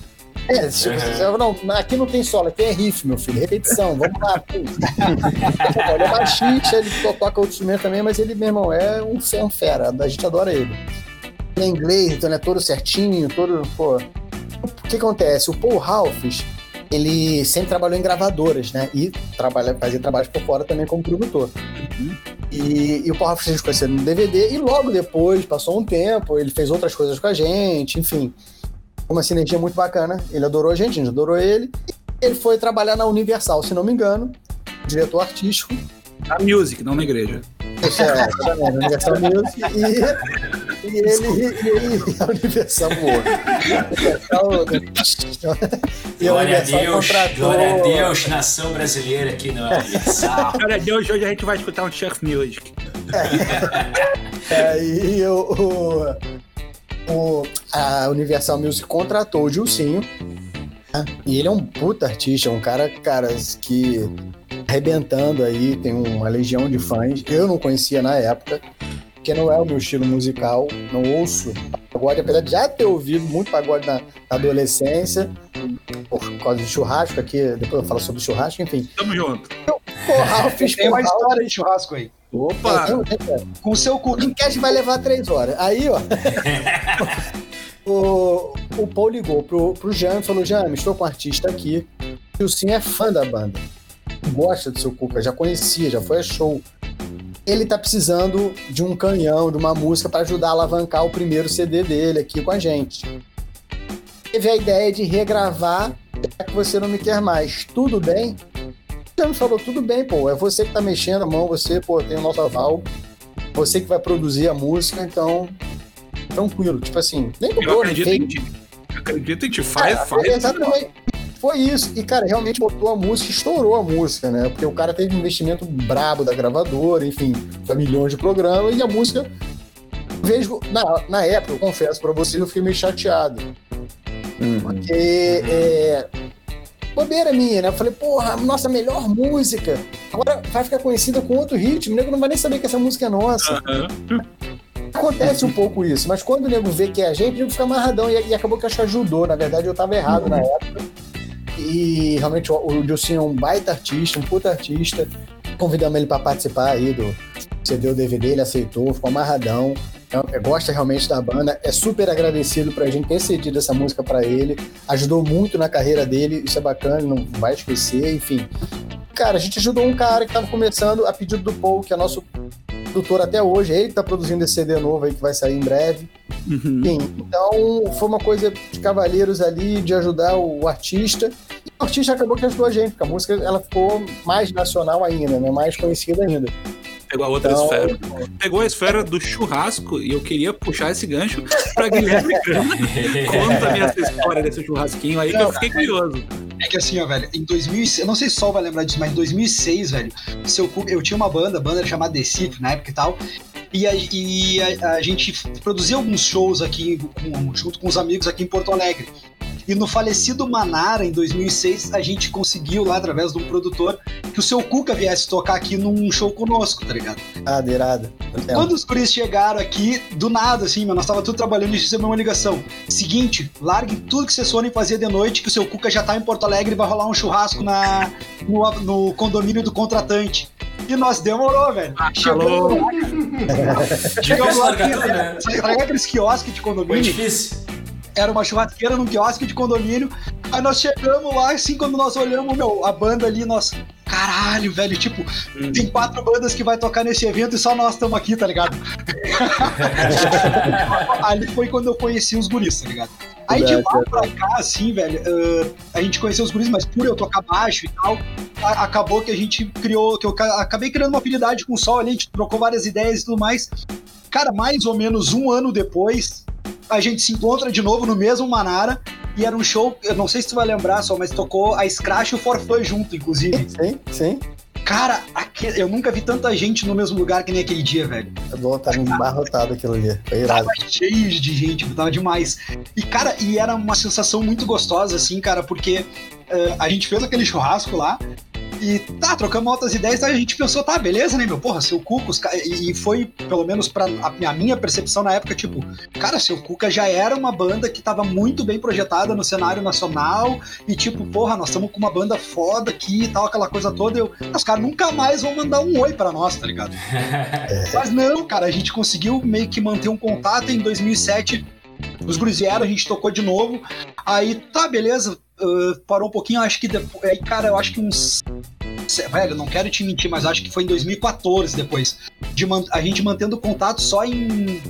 É, tipo, uhum. não, aqui não tem solo, aqui é riff, meu filho, repetição, vamos lá. ele é baixista, ele toca outro instrumento também, mas ele, meu irmão, é um, é um fera, a gente adora ele. Ele é inglês, então ele é todo certinho, todo, pô, o que acontece? O Paul Ralphs, ele sempre trabalhou em gravadoras, né? E trabalha, fazia trabalhos por fora também como produtor. Uhum. E, e, o Paul Ralphs a gente conheceu no DVD, e logo depois, passou um tempo, ele fez outras coisas com a gente, enfim. Uma sinergia muito bacana. Ele adorou a gente, a gente adorou ele. E ele foi trabalhar na Universal, se não me engano, diretor artístico. Na Music, não na igreja. Isso é, exatamente, Universal Music. E e ele, e ele a Universal voou. e a glória a Deus, contratou... glória a Deus, nação brasileira aqui no Universal. glória a Deus, hoje a gente vai escutar um Chef Music. É, é, e o, o, a Universal Music contratou o Gilcinho. E ele é um puta artista, um cara, cara, que arrebentando aí, tem uma legião de fãs. Eu não conhecia na época porque não é o meu estilo musical, não ouço pagode, apesar de já ter ouvido muito pagode na, na adolescência, por causa de churrasco aqui, depois eu falo sobre churrasco, enfim. Tamo junto. porra, fiz Tem uma história de churrasco aí. Opa! É, é, é. Com o seu cu. Enquete vai levar três horas. Aí, ó. o, o Paul ligou pro, pro e falou: Jam, estou com um artista aqui. E o Sim é fã da banda. Gosta do seu Cuca, já conhecia, já foi a show. Ele tá precisando de um canhão, de uma música para ajudar a alavancar o primeiro CD dele aqui com a gente. Teve a ideia de regravar Já que você não me quer mais. Tudo bem? O Jam falou: tudo bem, pô. É você que tá mexendo a mão, você, pô, tem o nosso aval. Você que vai produzir a música, então tranquilo. Tipo assim, nem Eu cobrou, nem acredito fez. em ti. Eu acredito em ti. Faz, Cara, faz. Exatamente. Foi isso. E, cara, realmente botou a música, estourou a música, né? Porque o cara teve um investimento brabo da gravadora, enfim, foi milhões de programas, e a música. Vejo, na, na época, eu confesso pra vocês, eu fiquei meio chateado. Porque é. Bobeira minha, né? Eu falei, porra, nossa melhor música. Agora vai ficar conhecida com outro ritmo. O nego não vai nem saber que essa música é nossa. Aham. Acontece um pouco isso, mas quando o nego vê que é a gente, o nego fica amarradão e, e acabou que acho ajudou. Na verdade, eu tava errado na época. E realmente o, o é um baita artista, um puta artista. Convidamos ele para participar aí do CD ou DVD, ele aceitou, ficou amarradão. É- é- gosta realmente da banda, é super agradecido pra gente ter cedido essa música pra ele. Ajudou muito na carreira dele, isso é bacana, não vai esquecer, enfim. Cara, a gente ajudou um cara que tava começando a pedido do Paul, que é nosso produtor até hoje, ele que tá produzindo esse CD novo aí que vai sair em breve. Uhum. Então foi uma coisa de cavalheiros ali, de ajudar o artista. E o artista acabou que ajudou a gente, porque a música ela ficou mais nacional ainda, né? mais conhecida ainda. Pegou a outra Então, esfera. Pegou a esfera do churrasco e eu queria puxar esse gancho pra Guilherme. Conta-me essa história desse churrasquinho aí que eu fiquei curioso. É que assim, ó, velho, em 2006, eu não sei se o Sol vai lembrar disso, mas em 2006, velho, seu, eu tinha uma banda, a banda era chamada Decif na época e tal, e a, e a- a gente produzia alguns shows aqui, com- junto com os amigos aqui em Porto Alegre. E no falecido Manara, em 2006, a gente conseguiu lá, através de um produtor, que o seu Cuca viesse tocar aqui num show conosco, tá ligado? Ah. Quando os guris chegaram aqui, do nada, assim, mano, nós tava tudo trabalhando e recebeu uma ligação. Seguinte, larguem tudo que vocês forem fazer de noite, que o seu Cuca já tá em Porto Alegre e vai rolar um churrasco na, no, no condomínio do contratante. E nós demorou, velho. Chegamos lá, chegamos lá, largar tudo, né? sabe aqueles quiosques de condomínio? difícil. Era uma churrasqueira num quiosque de condomínio. Aí nós chegamos lá, assim, quando nós olhamos, meu, a banda ali, nós. Caralho, velho, tipo, tem quatro bandas que vai tocar nesse evento e só nós estamos aqui, tá ligado? ali foi quando eu conheci os guris, tá ligado? Aí de lá pra cá, assim, velho, ah, a gente conheceu os guris, mas por eu tocar baixo e tal, a- acabou que a gente criou, que eu ca- acabei criando uma afinidade com o Sol ali, a gente trocou várias ideias e tudo mais. Cara, mais ou menos um ano depois, a gente se encontra de novo no mesmo Manara. E era um show, eu não sei se tu vai lembrar só, mas tocou a Scratch e o Forfã junto, inclusive. Sim, sim. Cara, aque- eu nunca vi tanta gente no mesmo lugar que nem aquele dia, velho. É bom, tava embarrotado aquilo ali. Foi irado. Tava cheio de gente, tava demais. E, cara, e era uma sensação muito gostosa, assim, cara, porque eh, a gente fez aquele churrasco lá. E tá, trocamos altas ideias, aí a gente pensou, tá, beleza, né, meu? Porra, seu Cuca, os ca- e foi, pelo menos pra a, a minha percepção na época, tipo, cara, seu Cuca já era uma banda que tava muito bem projetada no cenário nacional, e tipo, porra, nós estamos com uma banda foda aqui e tal, aquela coisa toda. Eu, os caras nunca mais vão mandar um oi pra nós, tá ligado? Mas não, cara, a gente conseguiu meio que manter um contato em 2007. Os guris vieram, a gente tocou de novo. Aí, tá, beleza. Ah, parou um pouquinho, acho que depois. Aí, cara, eu acho que uns. Velho, não quero te mentir, mas acho que foi em 2014 depois. De man- a gente mantendo contato só em.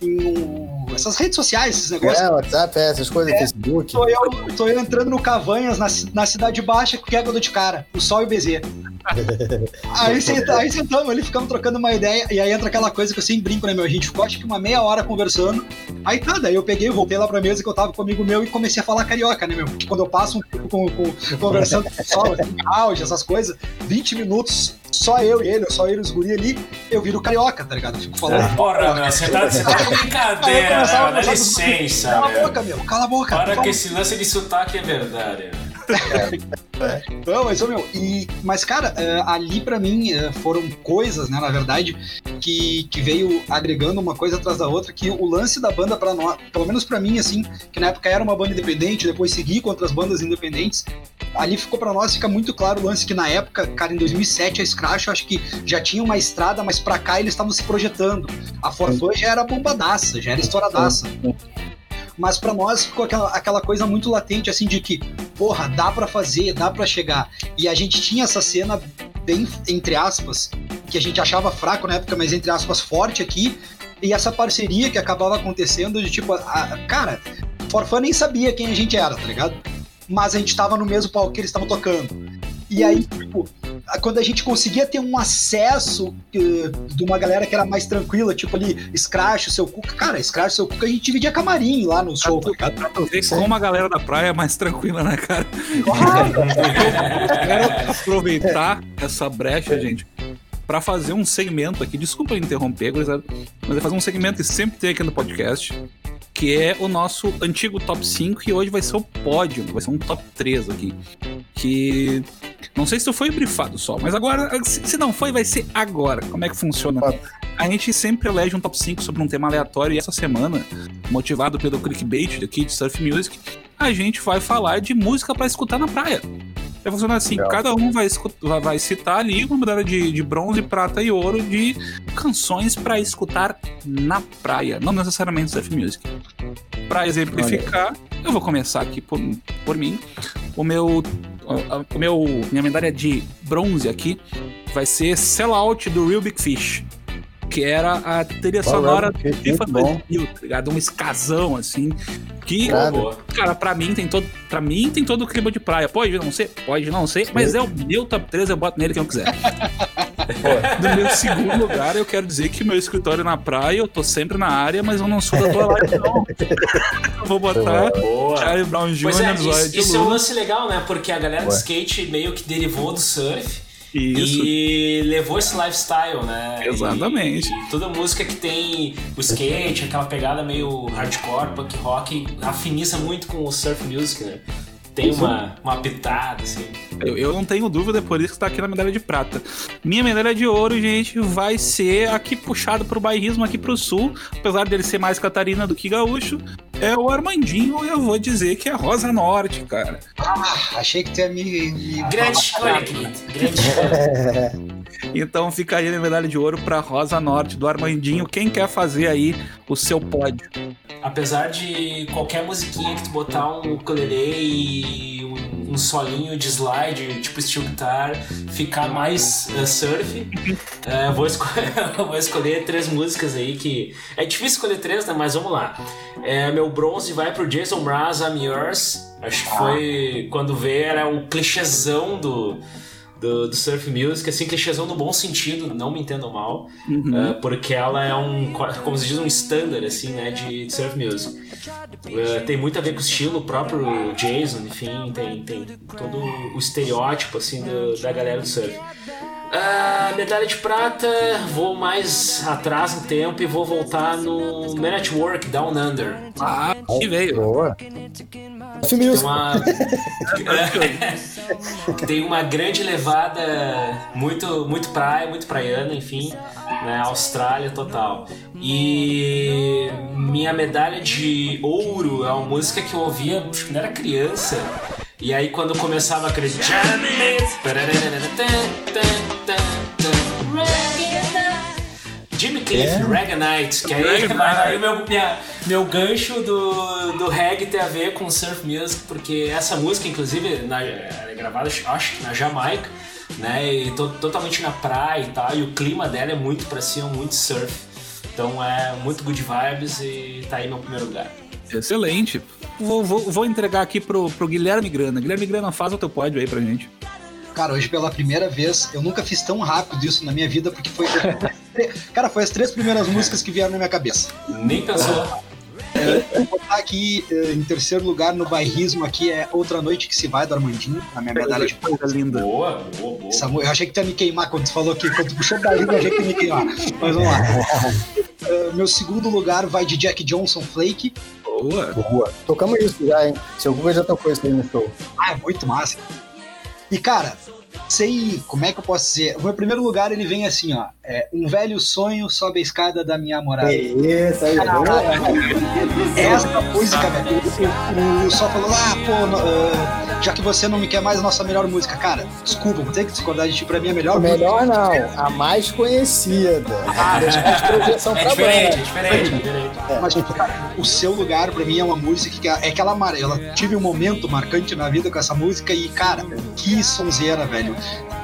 em um- essas redes sociais, esses negócios. É, WhatsApp, é, essas coisas, Facebook. Tô eu, tô eu entrando no Cavanhas, na, na cidade baixa, que é eu dou de cara? O Sol e o BZ. aí, senta, aí sentamos ali, ficamos trocando uma ideia, e aí entra aquela coisa que eu sempre brinco, né, meu? A gente ficou acho que uma meia hora conversando. Aí tá, daí eu peguei, voltei lá pra mesa que eu tava com um amigo meu e comecei a falar carioca, né, meu? Porque quando eu passo um tempo com, com- conversando com o pessoal, assim, áudio, essas coisas, 20 minutos, só eu e ele, só ele e os guri ali, eu viro carioca, tá ligado? Eu fico falando. Porra, meu, você tá, você tá de brincadeira, né? Dá licença, Cala a meu. boca, meu, cala a boca. Para que esse lance de sotaque é verdade. né? Não, mas, meu, e, mas cara, eh, ali pra mim eh, foram coisas, né, na verdade, que, que veio agregando uma coisa atrás da outra, que o lance da banda pra nós, pelo menos pra mim, assim, que na época era uma banda independente, depois segui com outras bandas independentes, ali ficou pra nós, fica muito claro o lance que na época, cara, em 2007, a Scratch, eu acho que já tinha uma estrada, mas pra cá eles estavam se projetando. A Forfã já era bombadaça, já era estouradaça. mas para nós ficou aquela, aquela coisa muito latente, assim, de que, porra, dá para fazer, dá para chegar. E a gente tinha essa cena bem, entre aspas, que a gente achava fraco na época, mas entre aspas, forte aqui, e essa parceria que acabava acontecendo de tipo, a, cara, Forfã nem sabia quem a gente era, tá ligado? Mas a gente tava no mesmo palco que eles estavam tocando. E aí, tipo, quando a gente conseguia ter um acesso uh, de uma galera que era mais tranquila, tipo ali, Scratch, o seu Cuca, cara, Scratch, o seu Cuca, a gente dividia camarim lá no show, tá ligado? Pra tu ver como a galera da praia é mais tranquila, né, cara? Eu quero aproveitar essa brecha, gente, para fazer um segmento aqui. Desculpa interromper, gurizada, mas é fazer um segmento que sempre tem aqui no podcast, que é o nosso antigo top 5 e hoje vai ser o pódio, vai ser um top 3 aqui. Que não sei se foi brifado só, mas agora, se não foi, vai ser agora. Como é que funciona? A gente sempre elege um top 5 sobre um tema aleatório e essa semana, motivado pelo clickbait aqui de Surf Music, a gente vai falar de música para escutar na praia. Vai funcionar assim: Legal. cada um vai, escutar, vai citar ali uma medalha de, de bronze, prata e ouro de canções para escutar na praia, não necessariamente surf music. Para exemplificar, eu vou começar aqui por, por mim. O meu, o meu, minha medalha de bronze aqui vai ser Sellout do Real Big Fish que era a trilha sonora do FIFA 2000, tá ligado? Um escasão, assim, que, cara, pra mim tem todo, pra mim tem todo o clima de praia. Pode não ser? Pode não ser, mas é o meu top 3, eu boto nele quem eu quiser. no meu segundo lugar, eu quero dizer que meu escritório é na praia, eu tô sempre na área, mas eu não sou da tua live, não. eu vou botar Charlie Brown Jr. Pois é, isso, isso é um lance legal, né? Porque a galera Ué. de skate meio que derivou do surf. Isso. E levou esse lifestyle, né? Exatamente. E, e, toda música que tem o skate, aquela pegada meio hardcore, punk rock, afiniza muito com o surf music, né? Tem uma, uma pitada, assim. Eu, eu não tenho dúvida, por isso que tá aqui na medalha de prata. Minha medalha de ouro, gente, vai ser aqui puxado pro bairrismo aqui pro sul, apesar dele ser mais Catarina do que gaúcho. É o Armandinho, eu vou dizer que é Rosa Norte, cara. Ah, achei que tu ia me. me... Grande escolha, querido. Grande escolha. então fica aí a medalha de ouro pra Rosa Norte do Armandinho. Quem quer fazer aí o seu pódio? Apesar de qualquer musiquinha que tu botar um ukulele e um, um solinho de slide, tipo steel guitar, ficar mais uh, surf, uh, vou, escolher, vou escolher três músicas aí que... É difícil escolher três, né? Mas vamos lá. É, meu bronze vai pro Jason Mraz, I'm Yours. Acho que foi quando veio, era o clichêzão do do, do surf music, assim, clichêzão no bom sentido, não me entendam mal, uhum. uh, porque ela é um, como se diz, um standard, assim, né, de, de surf music. Uh, tem muito a ver com o estilo, o próprio Jason, enfim, tem, tem todo o estereótipo, assim, do, da galera do surf. Uh, medalha de prata, vou mais atrás no tempo e vou voltar no Man at Work Down Under. Ah, que veio. Boa. Tem uma, tem uma grande levada, muito, muito praia, muito praiana, enfim, né? Austrália total. E minha medalha de ouro é uma música que eu ouvia quando era criança. E aí quando começava aquele Jimmy Cliff, é? Reggae Night, que aí, aí o meu, minha, meu gancho do, do reggae tem a ver com surf music, porque essa música, inclusive, na, é gravada, acho que na Jamaica, né, e to, totalmente na praia e tal, e o clima dela é muito pra cima, muito surf. Então é muito good vibes e tá aí meu primeiro lugar. Excelente. Vou, vou, vou entregar aqui pro, pro Guilherme Grana. Guilherme Grana, faz o teu pódio aí pra gente. Cara, hoje pela primeira vez, eu nunca fiz tão rápido isso na minha vida, porque foi. cara, foi as três primeiras músicas que vieram na minha cabeça. Nem pensou. É, vou botar aqui é, em terceiro lugar no bairrismo aqui é Outra Noite que se vai do Armandinho, na minha medalha de coisa linda. Boa, boa, boa. Eu achei que tu ia me queimar quando tu falou aqui, quando tu puxou o bairrismo, eu achei que tu ia me queimar. Mas vamos lá. Uh, meu segundo lugar vai de Jack Johnson Flake. Boa. Boa. Tocamos isso já, hein? Seu Google já tocou isso aí no show. Ah, é muito massa. E, cara, sei como é que eu posso dizer. O meu primeiro lugar ele vem assim, ó. É, um velho sonho sobe a escada da minha morada. Isso aí, Essa música, velho. O, só falou, ah, pô, uh, já que você não me quer mais a nossa melhor música. Cara, desculpa, vou ter que discordar de ti, pra mim é a melhor Melhor não, a mais conhecida. Ah, é pra diferente, é banda. diferente, é diferente. Mas, tipo, cara, o seu lugar pra mim é uma música que é aquela amarela. Tive um momento marcante na vida com essa música e, cara, que sonzeira, velho.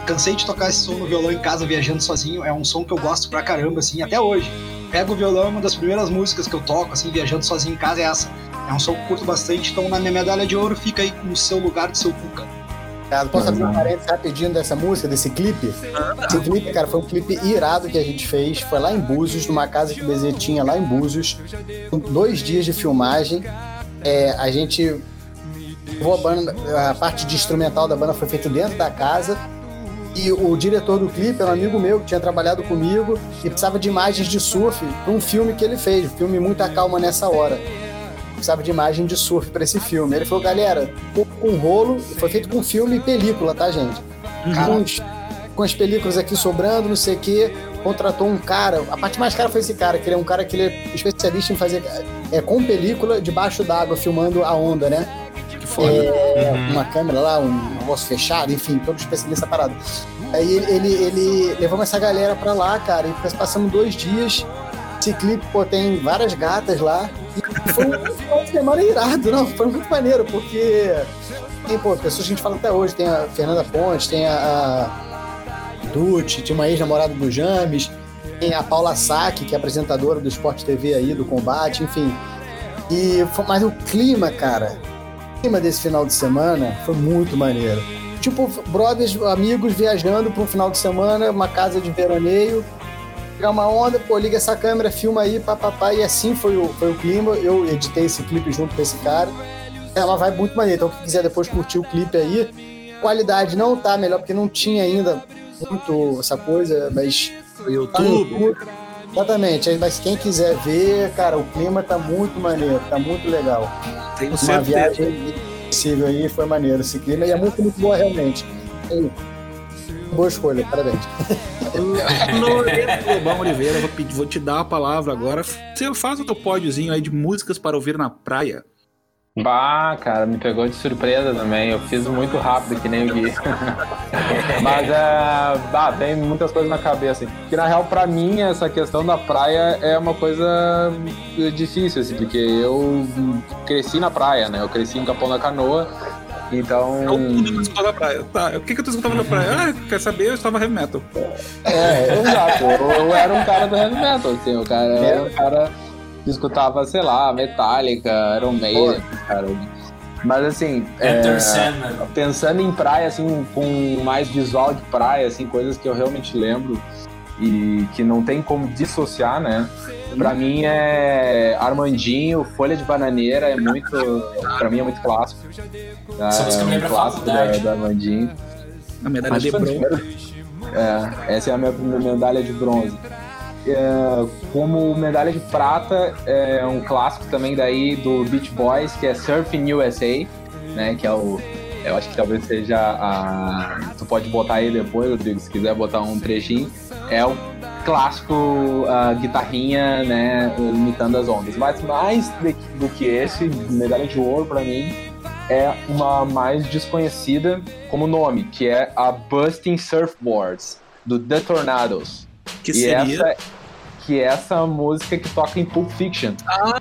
Cansei de tocar esse som no violão em casa viajando sozinho. É um som que eu gosto pra caramba, assim, até hoje. Pego o violão, é uma das primeiras músicas que eu toco, assim, viajando sozinho em casa é essa. É um som que eu curto bastante, então na minha medalha de ouro fica aí no seu lugar do seu cuca. Cara, Posso abrir um parênteses rapidinho dessa música, desse clipe? Esse clipe, cara, foi um clipe irado que a gente fez. Foi lá em Búzios, numa casa que o BZ tinha lá em Búzios. Com dois dias de filmagem. É, a gente. levou A, banda, a parte de instrumental da banda foi feita dentro da casa. E o diretor do clipe era um amigo meu que tinha trabalhado comigo e precisava de imagens de surf para um filme que ele fez, um filme Muita Calma Nessa Hora. Precisava de imagem de surf para esse filme. Ele falou, galera, com um rolo, foi feito com filme e película, tá, gente? Com, os- com as películas aqui sobrando, não sei o quê. Contratou um cara. A parte mais cara foi esse cara, que ele é um cara que ele é especialista em fazer é, com película debaixo d'água, filmando a onda, né? Que foda. É, uma câmera lá, um negócio fechado, enfim, todo especialista parado. Aí ele, ele, ele levamos essa galera pra lá, cara, e passamos dois dias. Esse clipe, pô, tem várias gatas lá. Foi um final de semana irado, não, foi muito maneiro, porque tem, pô, pessoas que a gente fala até hoje, tem a Fernanda Pontes, tem a, a Dutti, tinha uma ex-namorada do James, tem a Paula Sack, que é apresentadora do Sport TV aí, do combate, enfim. E, mas o clima, cara, o clima desse final de semana foi muito maneiro. Tipo, brothers, amigos viajando para um final de semana, uma casa de veraneio, pegar uma onda, pô, liga essa câmera, filma aí, papapá, e assim foi o, foi o clima. Eu editei esse clipe junto com esse cara. Ela vai muito maneiro, então quem quiser depois curtir o clipe aí, qualidade não tá melhor, porque não tinha ainda muito essa coisa, mas O Tá YouTube. Exatamente, mas quem quiser ver, cara, o clima tá muito maneiro, tá muito legal. Tenho Uma certeza. viagem possível aí, foi maneiro esse clima, e é muito boa realmente. E, Boa escolha, parabéns. Loreto Lobão Oliveira, vou, pedir, vou te dar a palavra agora. Você faz o teu pódiozinho aí de músicas para ouvir na praia. Bah, cara, me pegou de surpresa também. Eu fiz muito rápido, que nem o Gui. Mas, é, bah, tem muitas coisas na cabeça. assim. Que, na real, pra mim, essa questão da praia é uma coisa difícil, assim, porque eu cresci na praia, né? Eu cresci em Capão da Canoa. Então. É o tudo que eu escutava na praia. Tá, o que, que eu tô escutando na praia? Ah, quer saber? Eu estava heavy metal. É, exato. Eu, eu era um cara do heavy metal, assim. O cara eu era um cara que escutava, sei lá, Metallica, Iron Maiden, cara. Mas assim. Enter é, Sandman. pensando em praia, assim, com mais visual de praia, assim, coisas que eu realmente lembro e que não tem como dissociar, né? Pra mim é Armandinho, Folha de Bananeira é muito. Pra mim é muito clássico. Essa música É me um lembra a clássico da, do Armandinho. A medalha de bronze. É, essa é a minha primeira medalha de bronze. É, como medalha de prata, é um clássico também daí do Beach Boys, que é Surfing USA, né? Que é o. Eu acho que talvez seja a. Tu pode botar aí depois, Rodrigo, se quiser botar um trechinho. É o clássico a guitarrinha, né? Imitando as ondas. Mas mais de- do que esse, medalha de ouro pra mim, é uma mais desconhecida como nome, que é a Busting Surfboards, do The Tornadoes. Que e seria. essa que é essa música que toca em Pulp Fiction,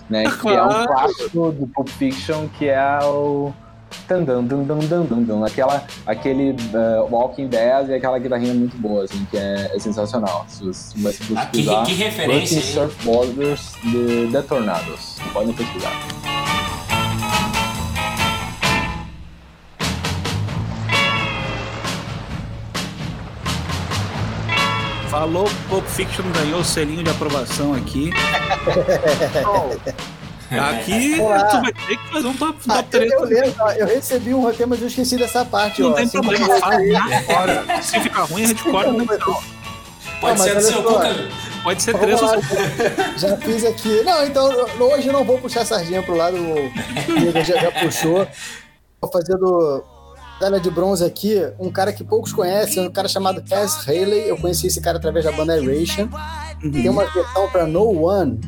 né? Que é um claro. clássico do Pulp Fiction, que é o Dun, dun, dun, dun, dun, dun. Aquela, aquele uh, Walking Dead e aquela guitarrinha muito boa, assim, que é, é sensacional. Ah, que- que referência, hein? Surfboarders de The Tornadoes. Podem pesquisar. Falou, Pulp Fiction ganhou o selinho de aprovação aqui. Aqui Olá. tu vai ter que fazer um top, Ah, top 3. eu, lembro, eu recebi um roteiro, mas eu esqueci dessa parte. Não ó, tem assim, problema, faz na hora. Se ficar ruim, a gente corta no final. Pode Não, ser do seu. Cuca. Pode ser três ou já fiz aqui. Não, então hoje eu não vou puxar a sardinha pro lado. O Diego já, já puxou. Vou fazer do medalha de bronze aqui. Um cara que poucos conhecem, um cara chamado Cass Haley. Eu conheci esse cara através da banda Aeration. Tem uma versão pra No One.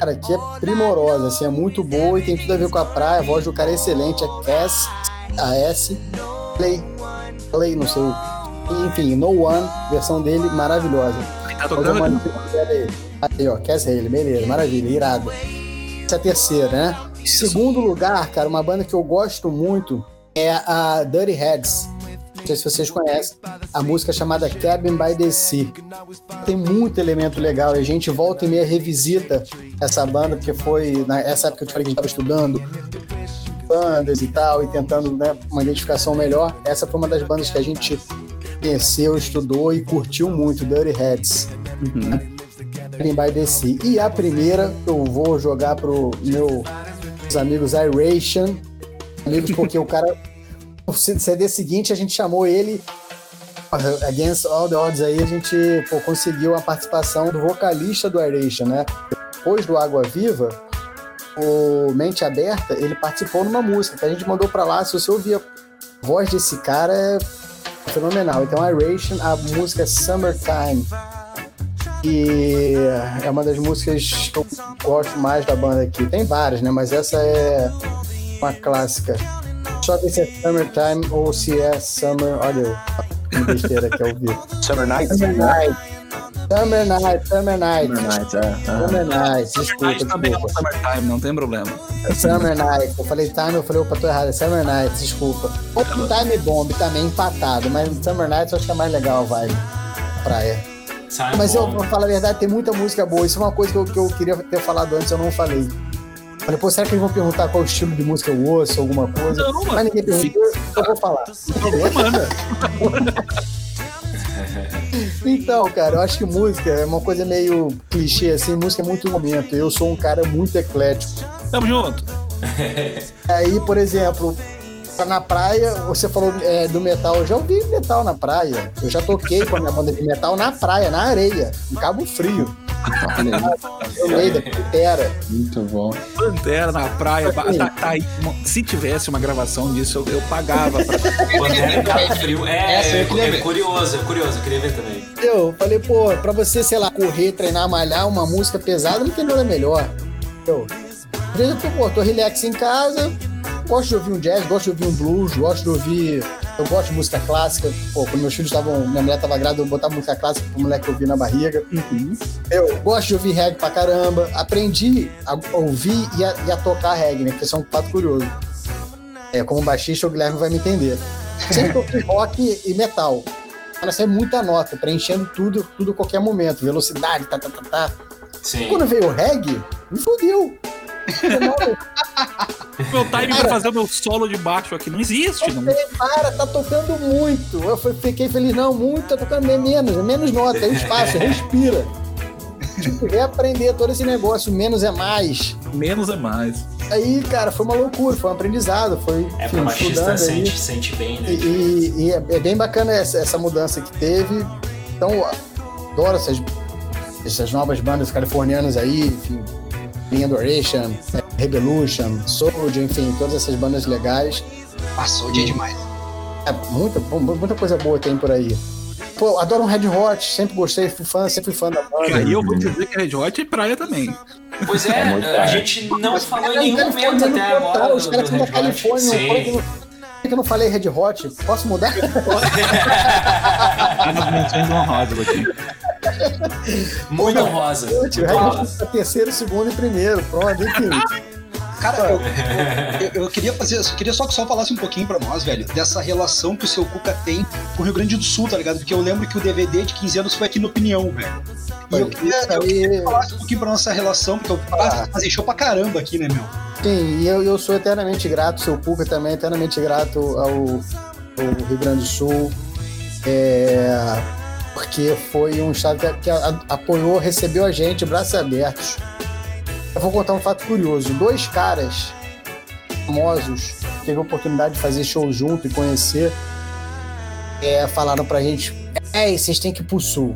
Cara, que é primorosa, assim, é muito boa e tem tudo a ver com a praia. A voz do cara é excelente, é Cass A-S, Play, Play, não sei. Enfim, No One, versão dele maravilhosa. Tá tocando aí. aí, ó, Cass Haley, beleza, maravilha, irado. Essa é a terceira, né? Segundo lugar, cara, uma banda que eu gosto muito é a Dirty Heads. Não sei se vocês conhecem. A música chamada Cabin by the Sea. Tem muito elemento legal e a gente volta e meia revisita essa banda, porque foi nessa época que eu te falei que a gente estava estudando bandas e tal, e tentando né, uma identificação melhor. Essa foi uma das bandas que a gente conheceu, estudou e curtiu muito, Dirty Heads. Uhum. Cabin by the Sea. E a primeira eu vou jogar pro meu os amigos Iration, amigos porque o cara no CD seguinte a gente chamou ele Against All the Odds aí a gente pô, conseguiu a participação do vocalista do Iration, né? Depois do Água Viva, o Mente Aberta, ele participou numa música que a gente mandou para lá, se você ouvir a voz desse cara é fenomenal. Então Iration, a música Summertime. E é uma das músicas que eu gosto mais da banda aqui. Tem várias, né? Mas essa é uma clássica. Só que se é Summertime ou se é Summer. Olha, que besteira que eu vi. Summer Night? Summer Night. Summer Night, Summer Night. Summer Night, é. Summer Night, desculpa, também é desculpa. Summertime, não tem problema. Summer Night. Eu falei time, eu falei, opa, tô errado. É Summer Night, desculpa. Outro Time Bomb também empatado, mas Summer Night eu acho que é mais legal a vibe. Praia. Sabe, Mas eu falar a verdade, tem muita música boa. Isso é uma coisa que eu, que eu queria ter falado antes, eu não falei. Falei, pô, será que eles vão perguntar qual estilo de música eu ouço, alguma coisa? Não, mano. Mas ninguém perguntou, eu vou falar. Manda. Então, cara, eu acho que música é uma coisa meio clichê, assim, música é muito momento. Eu sou um cara muito eclético. Tamo junto. Aí, por exemplo, na praia, você falou é, do metal, eu já ouvi metal na praia. Eu já toquei com a minha banda de metal na praia, na areia, em Cabo Frio. Eu meio da Pantera. Muito bom. Pantera na praia. tá- tá aí. Se tivesse uma gravação disso, eu, eu pagava pra. Pantera em Cabo Frio. É, é, queria é ver. curioso, é curioso, eu queria ver também. Eu falei, pô, pra você, sei lá, correr, treinar, malhar, uma música pesada, não tem nada melhor. Eu, às vezes eu tô, pô, tô relax em casa, gosto de ouvir um jazz, gosto de ouvir um blues, gosto de ouvir. Eu gosto de música clássica. Pô, quando meus filhos estavam. Minha mulher tava grávida, eu botava música clássica pro moleque ouvir na barriga. Eu gosto de ouvir reggae pra caramba. Aprendi a ouvir e a, e a tocar reggae, né? Porque isso é um fato curioso. É, como baixista, o Guilherme vai me entender. Sempre toquei rock e metal. Ela sai muita nota, preenchendo tudo, tudo a qualquer momento. Velocidade, tá, tá, tá, tá. Sim. Quando veio o reggae, me fodeu. Meu time pra fazer o meu solo de baixo aqui não existe. Não. Falei, para, tá tocando muito. Eu fiquei feliz, não, muito, tá tocando bem menos, é menos nota, é o espaço, respira. Tipo, reaprender todo esse negócio, menos é mais. Menos é mais. Aí, cara, foi uma loucura, foi um aprendizado, foi É, enfim, pra machista sente, sente bem, E, né? e- e é, é bem bacana essa, essa mudança que teve. Então, adoro essas, essas novas bandas californianas aí, enfim, Linha Adoration, é, Revolution, Soldier, enfim, todas essas bandas legais. Passou o dia demais. É, muita, muita coisa boa tem por aí. Pô, adoro um Red Hot, sempre gostei, fui fã, sempre fui fã da banda. E aí eu vou dizer que Red Hot é praia também. Pois é, muito a gente não Mas falou em nenhum momento até no agora. portal, Os caras são da. Califórnia, que eu não falei Red Hot? Posso mudar? Tá nas menções honrosas aqui. Muito Hot honrosa. é terceiro, segundo e primeiro. Pronto, enfim. Cara, eu, eu- eu queria fazer, eu queria só que só falasse um pouquinho pra nós, velho, dessa relação que o seu Cuca tem com o Rio Grande do Sul, tá ligado? Porque eu lembro que o DVD de 15 anos foi aqui no Opinião, velho. E eu queria, eu queria falasse um pouquinho pra nossa relação, porque eu Ah. fazer show pra caramba aqui, né, meu? Sim, e eu, eu sou eternamente grato, seu Cuca também, eternamente grato ao, ao Rio Grande do Sul, é, porque foi um estado que, que a- apoiou, recebeu a gente, braços abertos. Eu vou contar um fato curioso: dois caras famosos que teve a oportunidade de fazer show junto e conhecer, é, falaram pra gente: é, vocês têm que ir pro sul.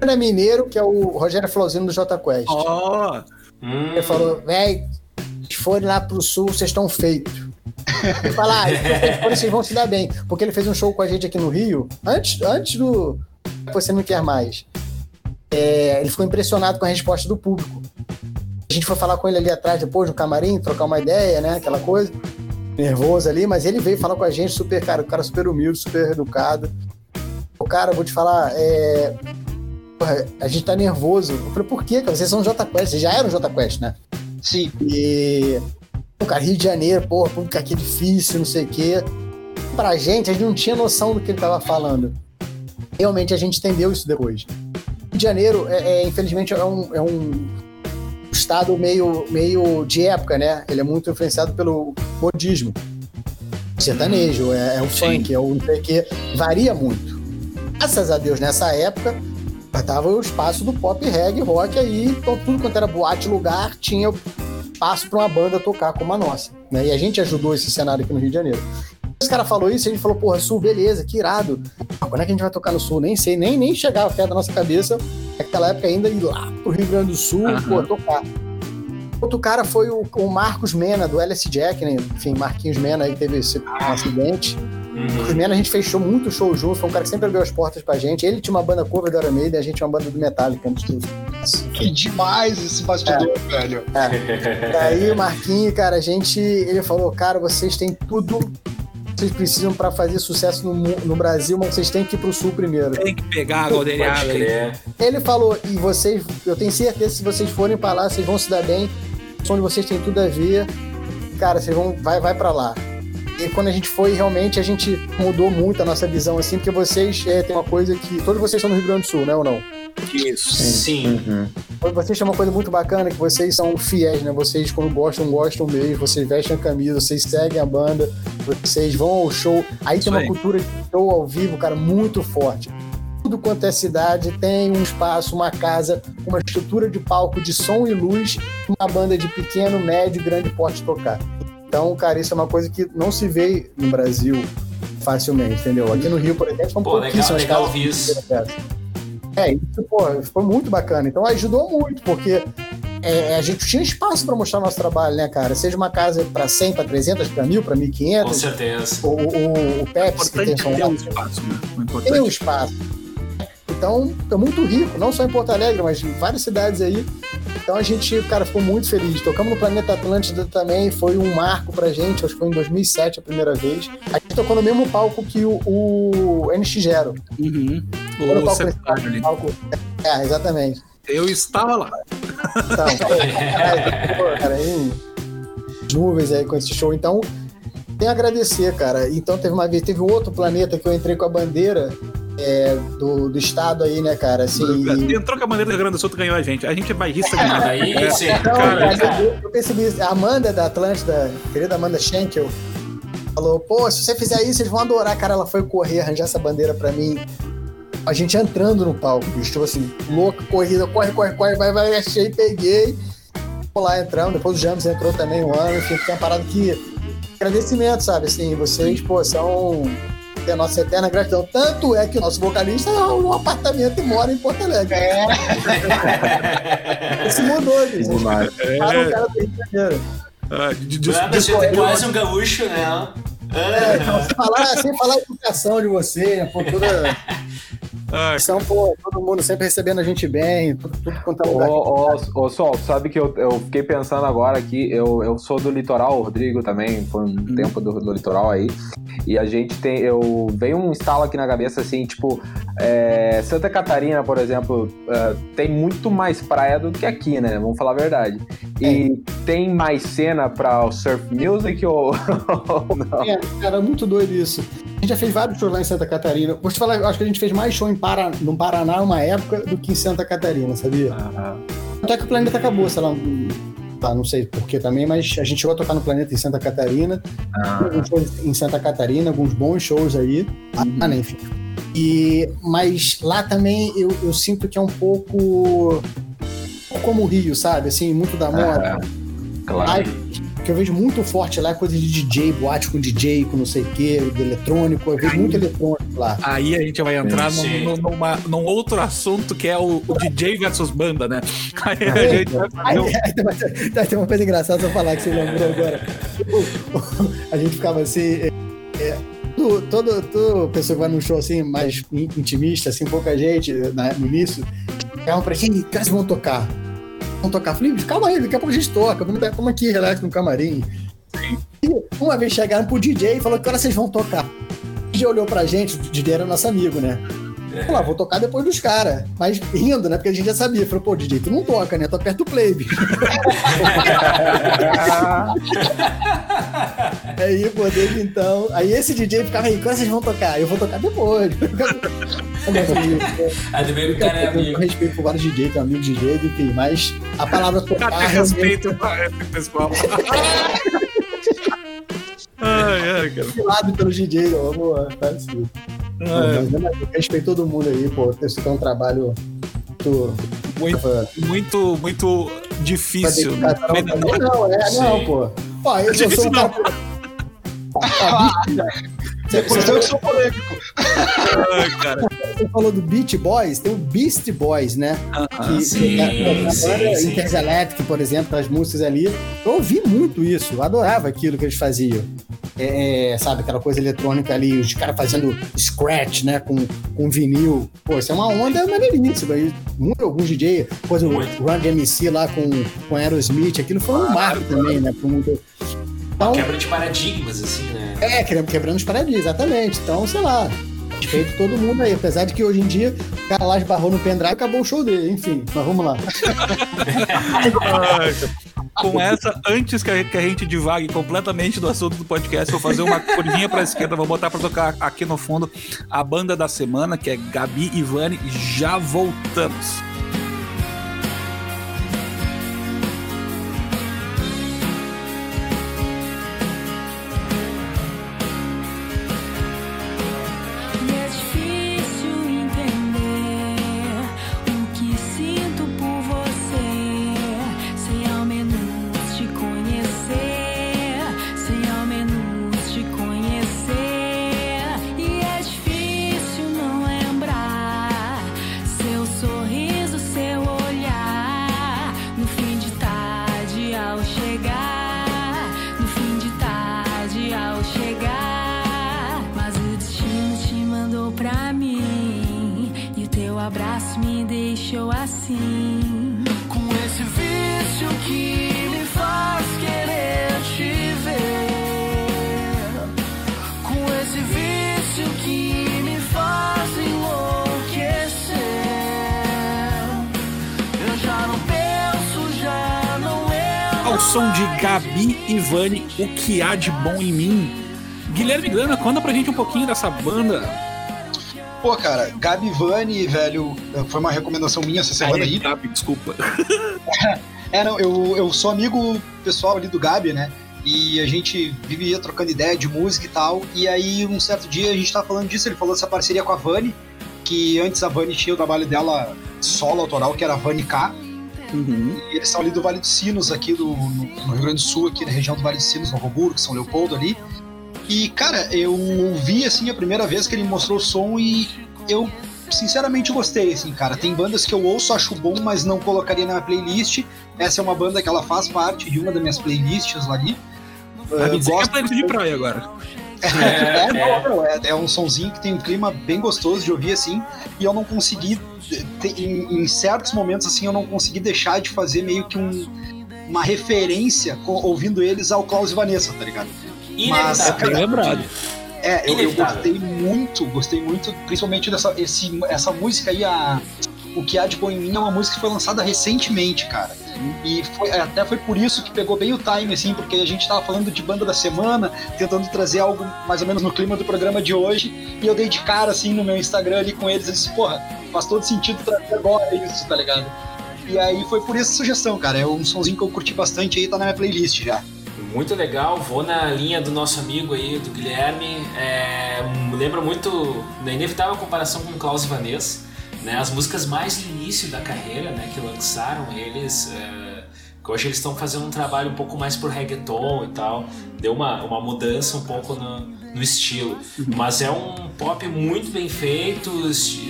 Era mineiro, que é o Rogério Flauzino do J Quest. Ó, Hum, Ele falou, véi, se forem lá pro sul, vocês estão feitos. Ele falou, ah, vocês vão se dar bem. Porque ele fez um show com a gente aqui no Rio, antes, antes do Você Não Quer Mais. É, ele ficou impressionado com a resposta do público. A gente foi falar com ele ali atrás, depois, no camarim, trocar uma ideia, né, aquela coisa. nervoso ali, mas ele veio falar com a gente, super, cara, o cara super humilde, super educado. O cara, vou te falar, é. Porra, a gente tá nervoso. Eu falei, por quê, cara? Vocês são Jota Quest, vocês já eram Jota Quest, né? Sim. E. Pô, cara, Rio de Janeiro, porra, público aqui difícil, não sei o quê. Pra gente, a gente não tinha noção do que ele tava falando. Realmente a gente entendeu isso depois. Rio de Janeiro, é, é, infelizmente, é um, é um estado meio, meio de época, né? Ele é muito influenciado pelo modismo. Sertanejo, é, é o Sim. funk, é o não sei o quê. Varia muito. Graças a Deus, nessa época, tava o espaço do pop, reggae, rock aí. Então, tudo quanto era boate, lugar, tinha espaço para uma banda tocar como a nossa. Né? E a gente ajudou esse cenário aqui no Rio de Janeiro. Esse cara falou isso, a gente falou, porra, Sul, beleza, que irado. Ah, Quando é que a gente vai tocar no Sul? Nem sei, nem, nem chegava perto da nossa cabeça, naquela época ainda, ir lá pro Rio Grande do Sul, Aham. pô, tocar. Outro cara foi o, o Marcos Mena, do LS Jack, né? Enfim, Marquinhos Mena aí teve esse um acidente. Uhum. O Mena a gente fechou muito show junto, foi um cara que sempre abriu as portas pra gente. Ele tinha uma banda cover do Iron Maiden, a gente tinha uma banda do Metallica antes disso. Que demais esse bastidor, velho. E aí o Marquinhos, cara, a gente. Ele falou, cara, vocês têm tudo vocês precisam pra fazer sucesso no, no Brasil, mas vocês têm que ir pro sul primeiro. Tem que pegar a crer. Ele falou, e vocês, eu tenho certeza que se vocês forem pra lá, vocês vão se dar bem. O som de vocês tem tudo a ver. Cara, vocês vão, vai, vai pra lá. E quando a gente foi, realmente, a gente mudou muito a nossa visão, assim, porque vocês é, tem uma coisa que. Todos vocês estão no Rio Grande do Sul, né ou não? Isso. Sim. Uhum. Vocês têm uma coisa muito bacana que vocês são fiéis, né? Vocês, quando gostam, gostam mesmo. Vocês vestem a camisa, vocês seguem a banda, vocês vão ao show. Aí Isso tem uma aí. cultura de show ao vivo, cara, muito forte. Tudo quanto é cidade tem um espaço, uma casa, uma estrutura de palco de som e luz, uma banda de pequeno, médio e grande porte tocar. Então, cara, isso é uma coisa que não se vê no Brasil facilmente, entendeu? Aqui no Rio, por exemplo, são Pô, legal, pouquíssimas legal casas ouvir isso. É, isso, pô, foi muito bacana. Então ajudou muito, porque é, a gente tinha espaço para mostrar nosso trabalho, né, cara? Seja uma casa para 100, para 300, para 1000, para Com 1500. certeza. O, o, o Pepsi, que tem importante som é ter lá, um espaço, né? Tem importante um espaço. Então, é muito rico, não só em Porto Alegre, mas em várias cidades aí. Então a gente, cara, ficou muito feliz. Tocamos no Planeta Atlântida também, foi um marco pra gente, acho que foi em 2007 a primeira vez. A gente tocou no mesmo palco que o, o NX Zero. Uhum. No O ali. É, exatamente. Eu estava lá. Então, pô, cara, aí, nuvens aí com esse show. Então, tem a agradecer, cara. Então, teve uma vez, teve outro planeta que eu entrei com a bandeira é, do, do estado aí, né, cara? Assim, e- Entrou com a bandeira do Rio Grande do Sul, tu ganhou a gente. A gente é bairrista Ah, demais. daí sim. Não, Cara, cara, eu, eu percebi isso. A Amanda da Atlântida, querida Amanda Schenkel, falou: pô, se você fizer isso, eles vão adorar. Cara, ela foi correr, arranjar essa bandeira pra mim. A gente entrando no palco, bicho, tipo assim, louco, corrida, corre, corre, corre, vai, vai, achei, peguei. Vou lá entrando, depois o James entrou também um ano, enfim, tem uma parada que. Agradecimento, sabe? Assim, vocês, pô, são. Tem a nossa eterna gratidão. Tanto é que o nosso vocalista é um apartamento e mora em Porto Alegre. É, Isso mudou, gente. Para o cara do Rio de Janeiro. Ah, de- de- Ah, de- quase um gaúcho, né? É, então, sem falar, sem falar a educação de você, né? Pô, toda. São, pô, todo mundo sempre recebendo a gente bem, tudo, tudo quanto é Ô, lugar. ô, ô, Sol, sabe que eu, eu fiquei pensando agora aqui, eu, eu sou do litoral, o Rodrigo também foi um tempo do, do litoral aí, e a gente tem, eu, veio um estalo aqui na cabeça assim, tipo, é, Santa Catarina, por exemplo, é, tem muito mais praia do que aqui, né, vamos falar a verdade, e tem mais cena pra surf music ou, ou não? É, cara, muito doido isso. A gente já fez vários shows lá em Santa Catarina. Vou te falar, eu acho que a gente fez mais show em Para... no Paraná uma época do que em Santa Catarina, sabia? Aham. Até que o planeta acabou, sei lá. Tá, não sei porquê também, mas a gente chegou a tocar no planeta em Santa Catarina. Ah, alguns shows em Santa Catarina, alguns bons shows aí. Ah, né, enfim. E, mas lá também eu, eu sinto que é um pouco como o Rio, sabe? Assim, muito da moda. claro. Aí, que eu vejo muito forte lá é coisa de DJ, boate com DJ, com não sei o que, de eletrônico. Eu vejo muito eletrônico lá. Aí a gente vai entrar num, numa- num outro assunto que é o, o DJ versus banda, né? Aí a gente vai Aí, fazer um... aí tem, uma, coisa engraçada pra falar que você lembrou agora. a gente ficava assim. é, é, todo, todo, toda pessoa que vai num show assim, mais in- intimista, assim, pouca gente na- no início, ficavam pra gente, cara, vocês vão tocar. Vão tocar. Falei, calma aí, daqui a pouco a gente toca. Vamos, estamos aqui, relax no camarim. E, Uma vez chegaram pro DJ e falou que hora vocês vão tocar. O DJ olhou pra gente, o DJ era nosso amigo, né? Ah, vou tocar depois dos caras. Mas rindo, né? Porque a gente já sabia. Falou, pô, DJ, tu não toca, né? Tu aperta o play, bicho. aí, pô, desde então. Aí esse DJ ficava aí, quando vocês vão tocar? Eu vou tocar depois. Aí também o cara é amigo. Eu respeito por vários DJ, tem amigo DJ, enfim, mas a palavra tocar. Cara, respeito pessoal. ai, ai, cara. Lado pelo DJ, vamos, tá assim. É. Respeito todo mundo aí, pô. Esse é um trabalho muito. Muito, muito, muito difícil. Né? Não, não, é, não, pô. Pô, eu, eu sou um cara. Depois eu sou polêmico. Ai, cara. Você falou do Beach Boys, tem o Beast Boys, né? -huh, que, sim, é, sim, banda sim, Intergalactic, por exemplo, as músicas ali. Eu ouvi muito isso, eu adorava aquilo que eles faziam. É, é, sabe, aquela coisa eletrônica ali, os caras fazendo scratch, né, com, com vinil. Pô, isso é uma onda maneiríssima. Muito alguns DJ, depois o Run DMC lá com, com Aerosmith, aquilo foi um marco também, né, pro mundo então, quebra de paradigmas, assim, né? É, quebrando os paradigmas, exatamente. Então, sei lá, respeito todo mundo aí. Apesar de que hoje em dia o cara lá esbarrou no pendrive e acabou o show dele. Enfim, mas vamos lá. Com essa, antes que a, gente divague completamente do assunto do podcast, vou fazer uma curvinha pra esquerda, vou botar pra tocar aqui no fundo a banda da semana, que é Gabi Ivani. Já voltamos. Ivani, O Que Há de Bom em Mim. Guilherme Grana, conta pra gente um pouquinho dessa banda. Pô, cara, Gabi Ivani, velho, foi uma recomendação minha essa semana aí. Gabi, desculpa. é, não, eu, eu sou amigo pessoal ali do Gabi, né? E a gente vivia trocando ideia de música e tal. E aí, um certo dia, a gente tava falando disso, ele falou dessa parceria com a Vani, que antes a Vani tinha o trabalho dela solo autoral, que era a Vani K. Uhum. E eles são ali do Vale dos Sinos, aqui do, no, no, Rio Grande do Sul, aqui na região do Vale dos Sinos, Novo Hamburgo, São Leopoldo ali. E, cara, eu ouvi, assim, a primeira vez que ele mostrou o som e eu, sinceramente, gostei, assim, cara. Tem bandas que eu ouço, acho bom, mas não colocaria na minha playlist. Essa é uma banda que ela faz parte de uma das minhas playlists ali. Vai me dizer que é playlist de praia agora. É, é, é, é, um sonzinho que tem um clima bem gostoso de ouvir assim, e eu não consegui em, em, certos momentos assim eu não consegui deixar de fazer meio que um, uma referência ouvindo eles ao Klaus e Vanessa, tá ligado? Mas, é lembrado. É, eu, eu, gostei muito, gostei muito, principalmente dessa esse, essa música aí, a, O Que Há de Bom em Mim, é uma música que foi lançada recentemente, cara. E foi, é, até foi por isso que pegou bem o time, assim, porque a gente tava falando de banda da semana, tentando trazer algo mais ou menos no clima do programa de hoje, e eu dei de cara, assim, no meu Instagram ali com eles, e disse, porra, faz todo sentido trazer agora isso, tá ligado? E aí foi por essa sugestão, cara, é um sonzinho que eu curti bastante aí, tá na minha playlist já. Muito legal, vou na linha do nosso amigo aí, do Guilherme, é, lembra muito da inevitável comparação com o Klaus Vanessa, né, as músicas mais no início da carreira, né, que lançaram eles, é, que hoje eles estão fazendo um trabalho um pouco mais por reggaeton e tal, deu uma, uma mudança um pouco no, no estilo, mas é um pop muito bem feito,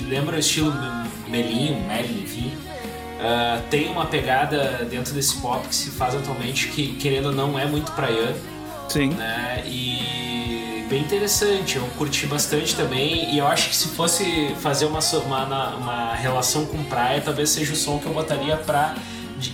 lembra o estilo Melinho, Melin, enfim, uh, tem uma pegada dentro desse pop que se faz atualmente que, querendo ou não, é muito praiano, Sim. Né, e bem interessante, eu curti bastante também. E eu acho que se fosse fazer uma, uma, uma relação com praia, talvez seja o som que eu botaria pra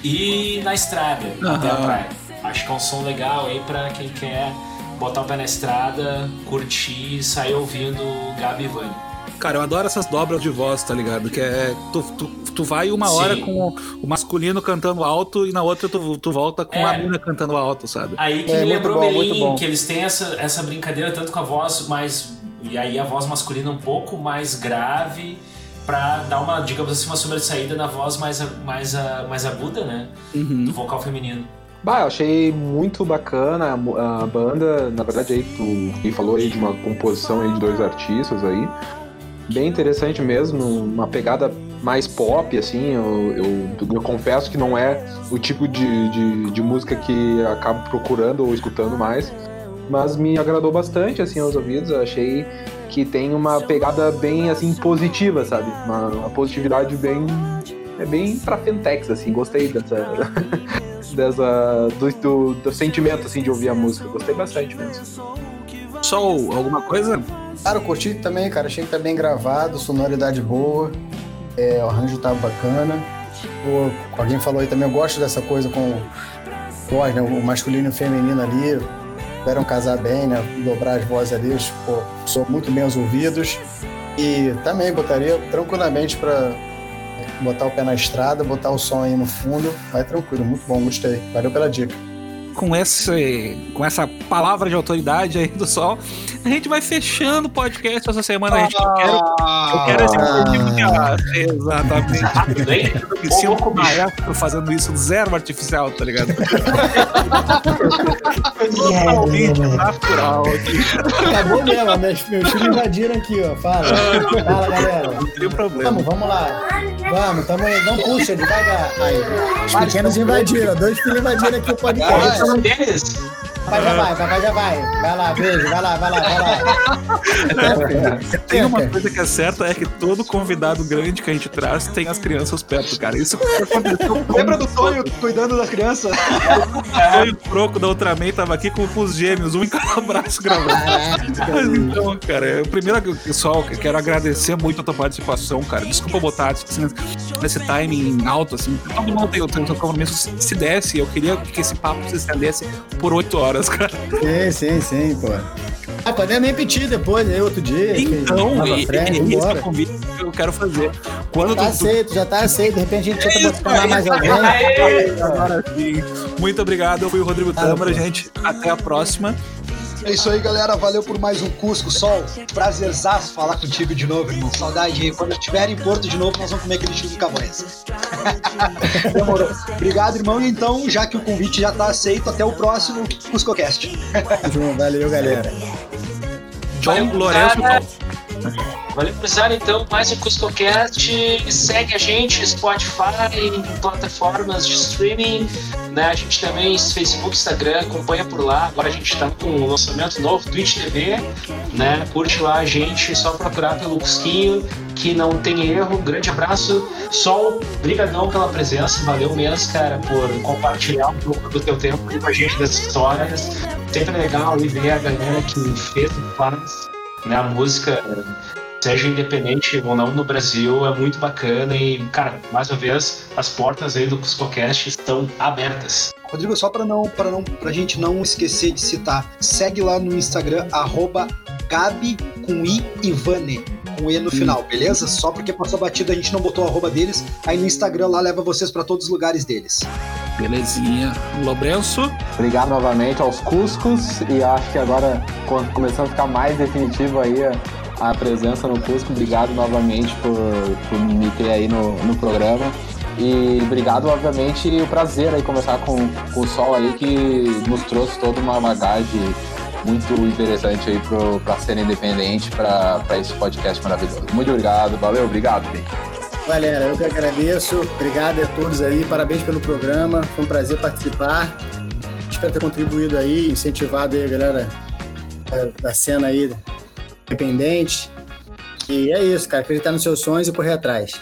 ir na estrada uhum. até a praia. Acho que é um som legal aí pra quem quer botar o pé na estrada, curtir e sair ouvindo Gabi e Vani. Cara, eu adoro essas dobras de voz, tá ligado? Que é. Tu, tu, tu vai uma hora Sim. com o masculino cantando alto e na outra tu, tu volta com É. a mina cantando alto, sabe? Aí que É, me lembrou bom, muito Belém, bom. que eles têm essa, essa brincadeira tanto com a voz mais. E aí a voz masculina um pouco mais grave, pra dar uma, digamos assim, uma sobressaída na voz mais, a- mais, mais aguda, né? Uhum. Do vocal feminino. Bah, eu achei muito bacana a, a banda. Na verdade, aí tu quem falou aí de uma composição aí de dois artistas aí. Bem interessante mesmo, uma pegada mais pop, assim. Eu, eu, eu confesso que não é o tipo de, de, de música que acabo procurando ou escutando mais. Mas me agradou bastante, assim, aos ouvidos. Eu achei que tem uma pegada bem, assim, positiva, sabe? Uma, uma positividade bem. É bem pra Fentex, assim. Gostei dessa. dessa do, do, do sentimento assim de ouvir a música. Gostei bastante mesmo. Sol, alguma coisa? Cara, eu curti também, cara. Achei que tá bem gravado, sonoridade boa. É, o arranjo tá bacana. O, alguém falou aí também, eu gosto dessa coisa com voz, né? O masculino e o feminino ali. Esperam casar bem, né? Dobrar as vozes ali, pô, são muito bem os ouvidos. E também botaria tranquilamente pra botar o pé na estrada, botar o som aí no fundo. Vai tranquilo, muito bom, gostei. Valeu pela dica. Com, esse, com essa palavra de autoridade aí do Sol, a gente vai fechando o podcast essa semana. A gente, eu quero, eu quero esse Ah. motivo de ah, Exatamente. Eu me sinto maestro fazendo isso zero artificial, tá ligado? Totalmente natural aqui. Acabou mesmo, meus, meus filhos invadiram aqui, ó. Fala. Fala, galera. Não tem problema. Vamos, vamos lá. Vamos, tamo aí. Não puxa, devagar. Aí. Os pequenos invadiram. Dois filhos invadiram aqui o podcast. Papai já vai, papai já vai. Vai lá, beijo. Vai lá, vai lá, vai lá. Tem uma coisa que é certa, é que todo convidado grande que a gente traz tem as crianças perto, cara. Isso aconteceu Lembra do Tonho cuidando das crianças? O Croco da Ultraman tava aqui com, os gêmeos, um em cada braço gravando. Mas então, cara, eu primeiro, pessoal, eu quero agradecer muito a tua participação, cara. Desculpa botar nesse timing alto, assim. Todo mundo tem o seu compromisso. Se- Se desse, eu queria que esse papo se estendesse por oito horas, cara. Sim, sim, sim, pô. Ah, podemos repetir depois, aí outro dia. Então, e, frente, e, esse é o convite que eu quero fazer. Quando Tá tu, aceito, já tá aceito. De repente a gente tenta botar mais alguém. Agora sim. Muito obrigado, eu fui o Rodrigo Ah, Tâmara, gente. Até a próxima. É isso aí, galera. Valeu por mais um Cusco Sol. Prazerzaço falar contigo de novo, irmão. Saudade. Quando estiver em Porto de novo, nós vamos comer aquele tio do Cabanhas. Demorou. Obrigado, irmão. E então, já que o convite já tá aceito, até o próximo CuscoCast. Valeu, galera. John Lourenço. cara. Valeu, cruzar então mais um CuscoCast. Segue a gente, Spotify, plataformas de streaming. Né? A gente também, Facebook, Instagram, acompanha por lá. Agora a gente tá com um lançamento novo, Twitch TV. Né? Curte lá a gente, só procurar pelo Cusquinho, que não tem erro. Grande abraço. Sol, brigadão pela presença. Valeu mesmo, cara, por compartilhar um pouco do teu tempo com a gente das histórias. Sempre legal ver a galera que fez e faz né, a música, seja independente ou não no Brasil, é muito bacana e, cara, mais uma vez, as portas aí do CuscoCast estão abertas. Rodrigo, só para não, para não, pra gente não esquecer de citar, segue lá no Instagram, arroba Gabi com I e Vane, com E no final, beleza? Só porque passou batida a gente não botou o arroba deles, aí no Instagram lá leva vocês para todos os lugares deles. Belezinha. Lourenço. Obrigado novamente aos Cuscos e acho que agora co- começando a ficar mais definitivo aí a, a presença no Cusco. Obrigado novamente por, por me ter aí no, no programa. E obrigado, obviamente, e o prazer aí conversar com, com o Sol aí que nos trouxe toda uma bagagem muito interessante aí pro, pra cena independente, pra esse podcast maravilhoso. Muito obrigado, valeu, obrigado. Galera, eu que agradeço. Obrigado a todos aí. Parabéns pelo programa. Foi um prazer participar. Espero ter contribuído aí, incentivado aí a galera da cena aí independente. E é isso, cara. Acreditar nos seus sonhos e correr atrás.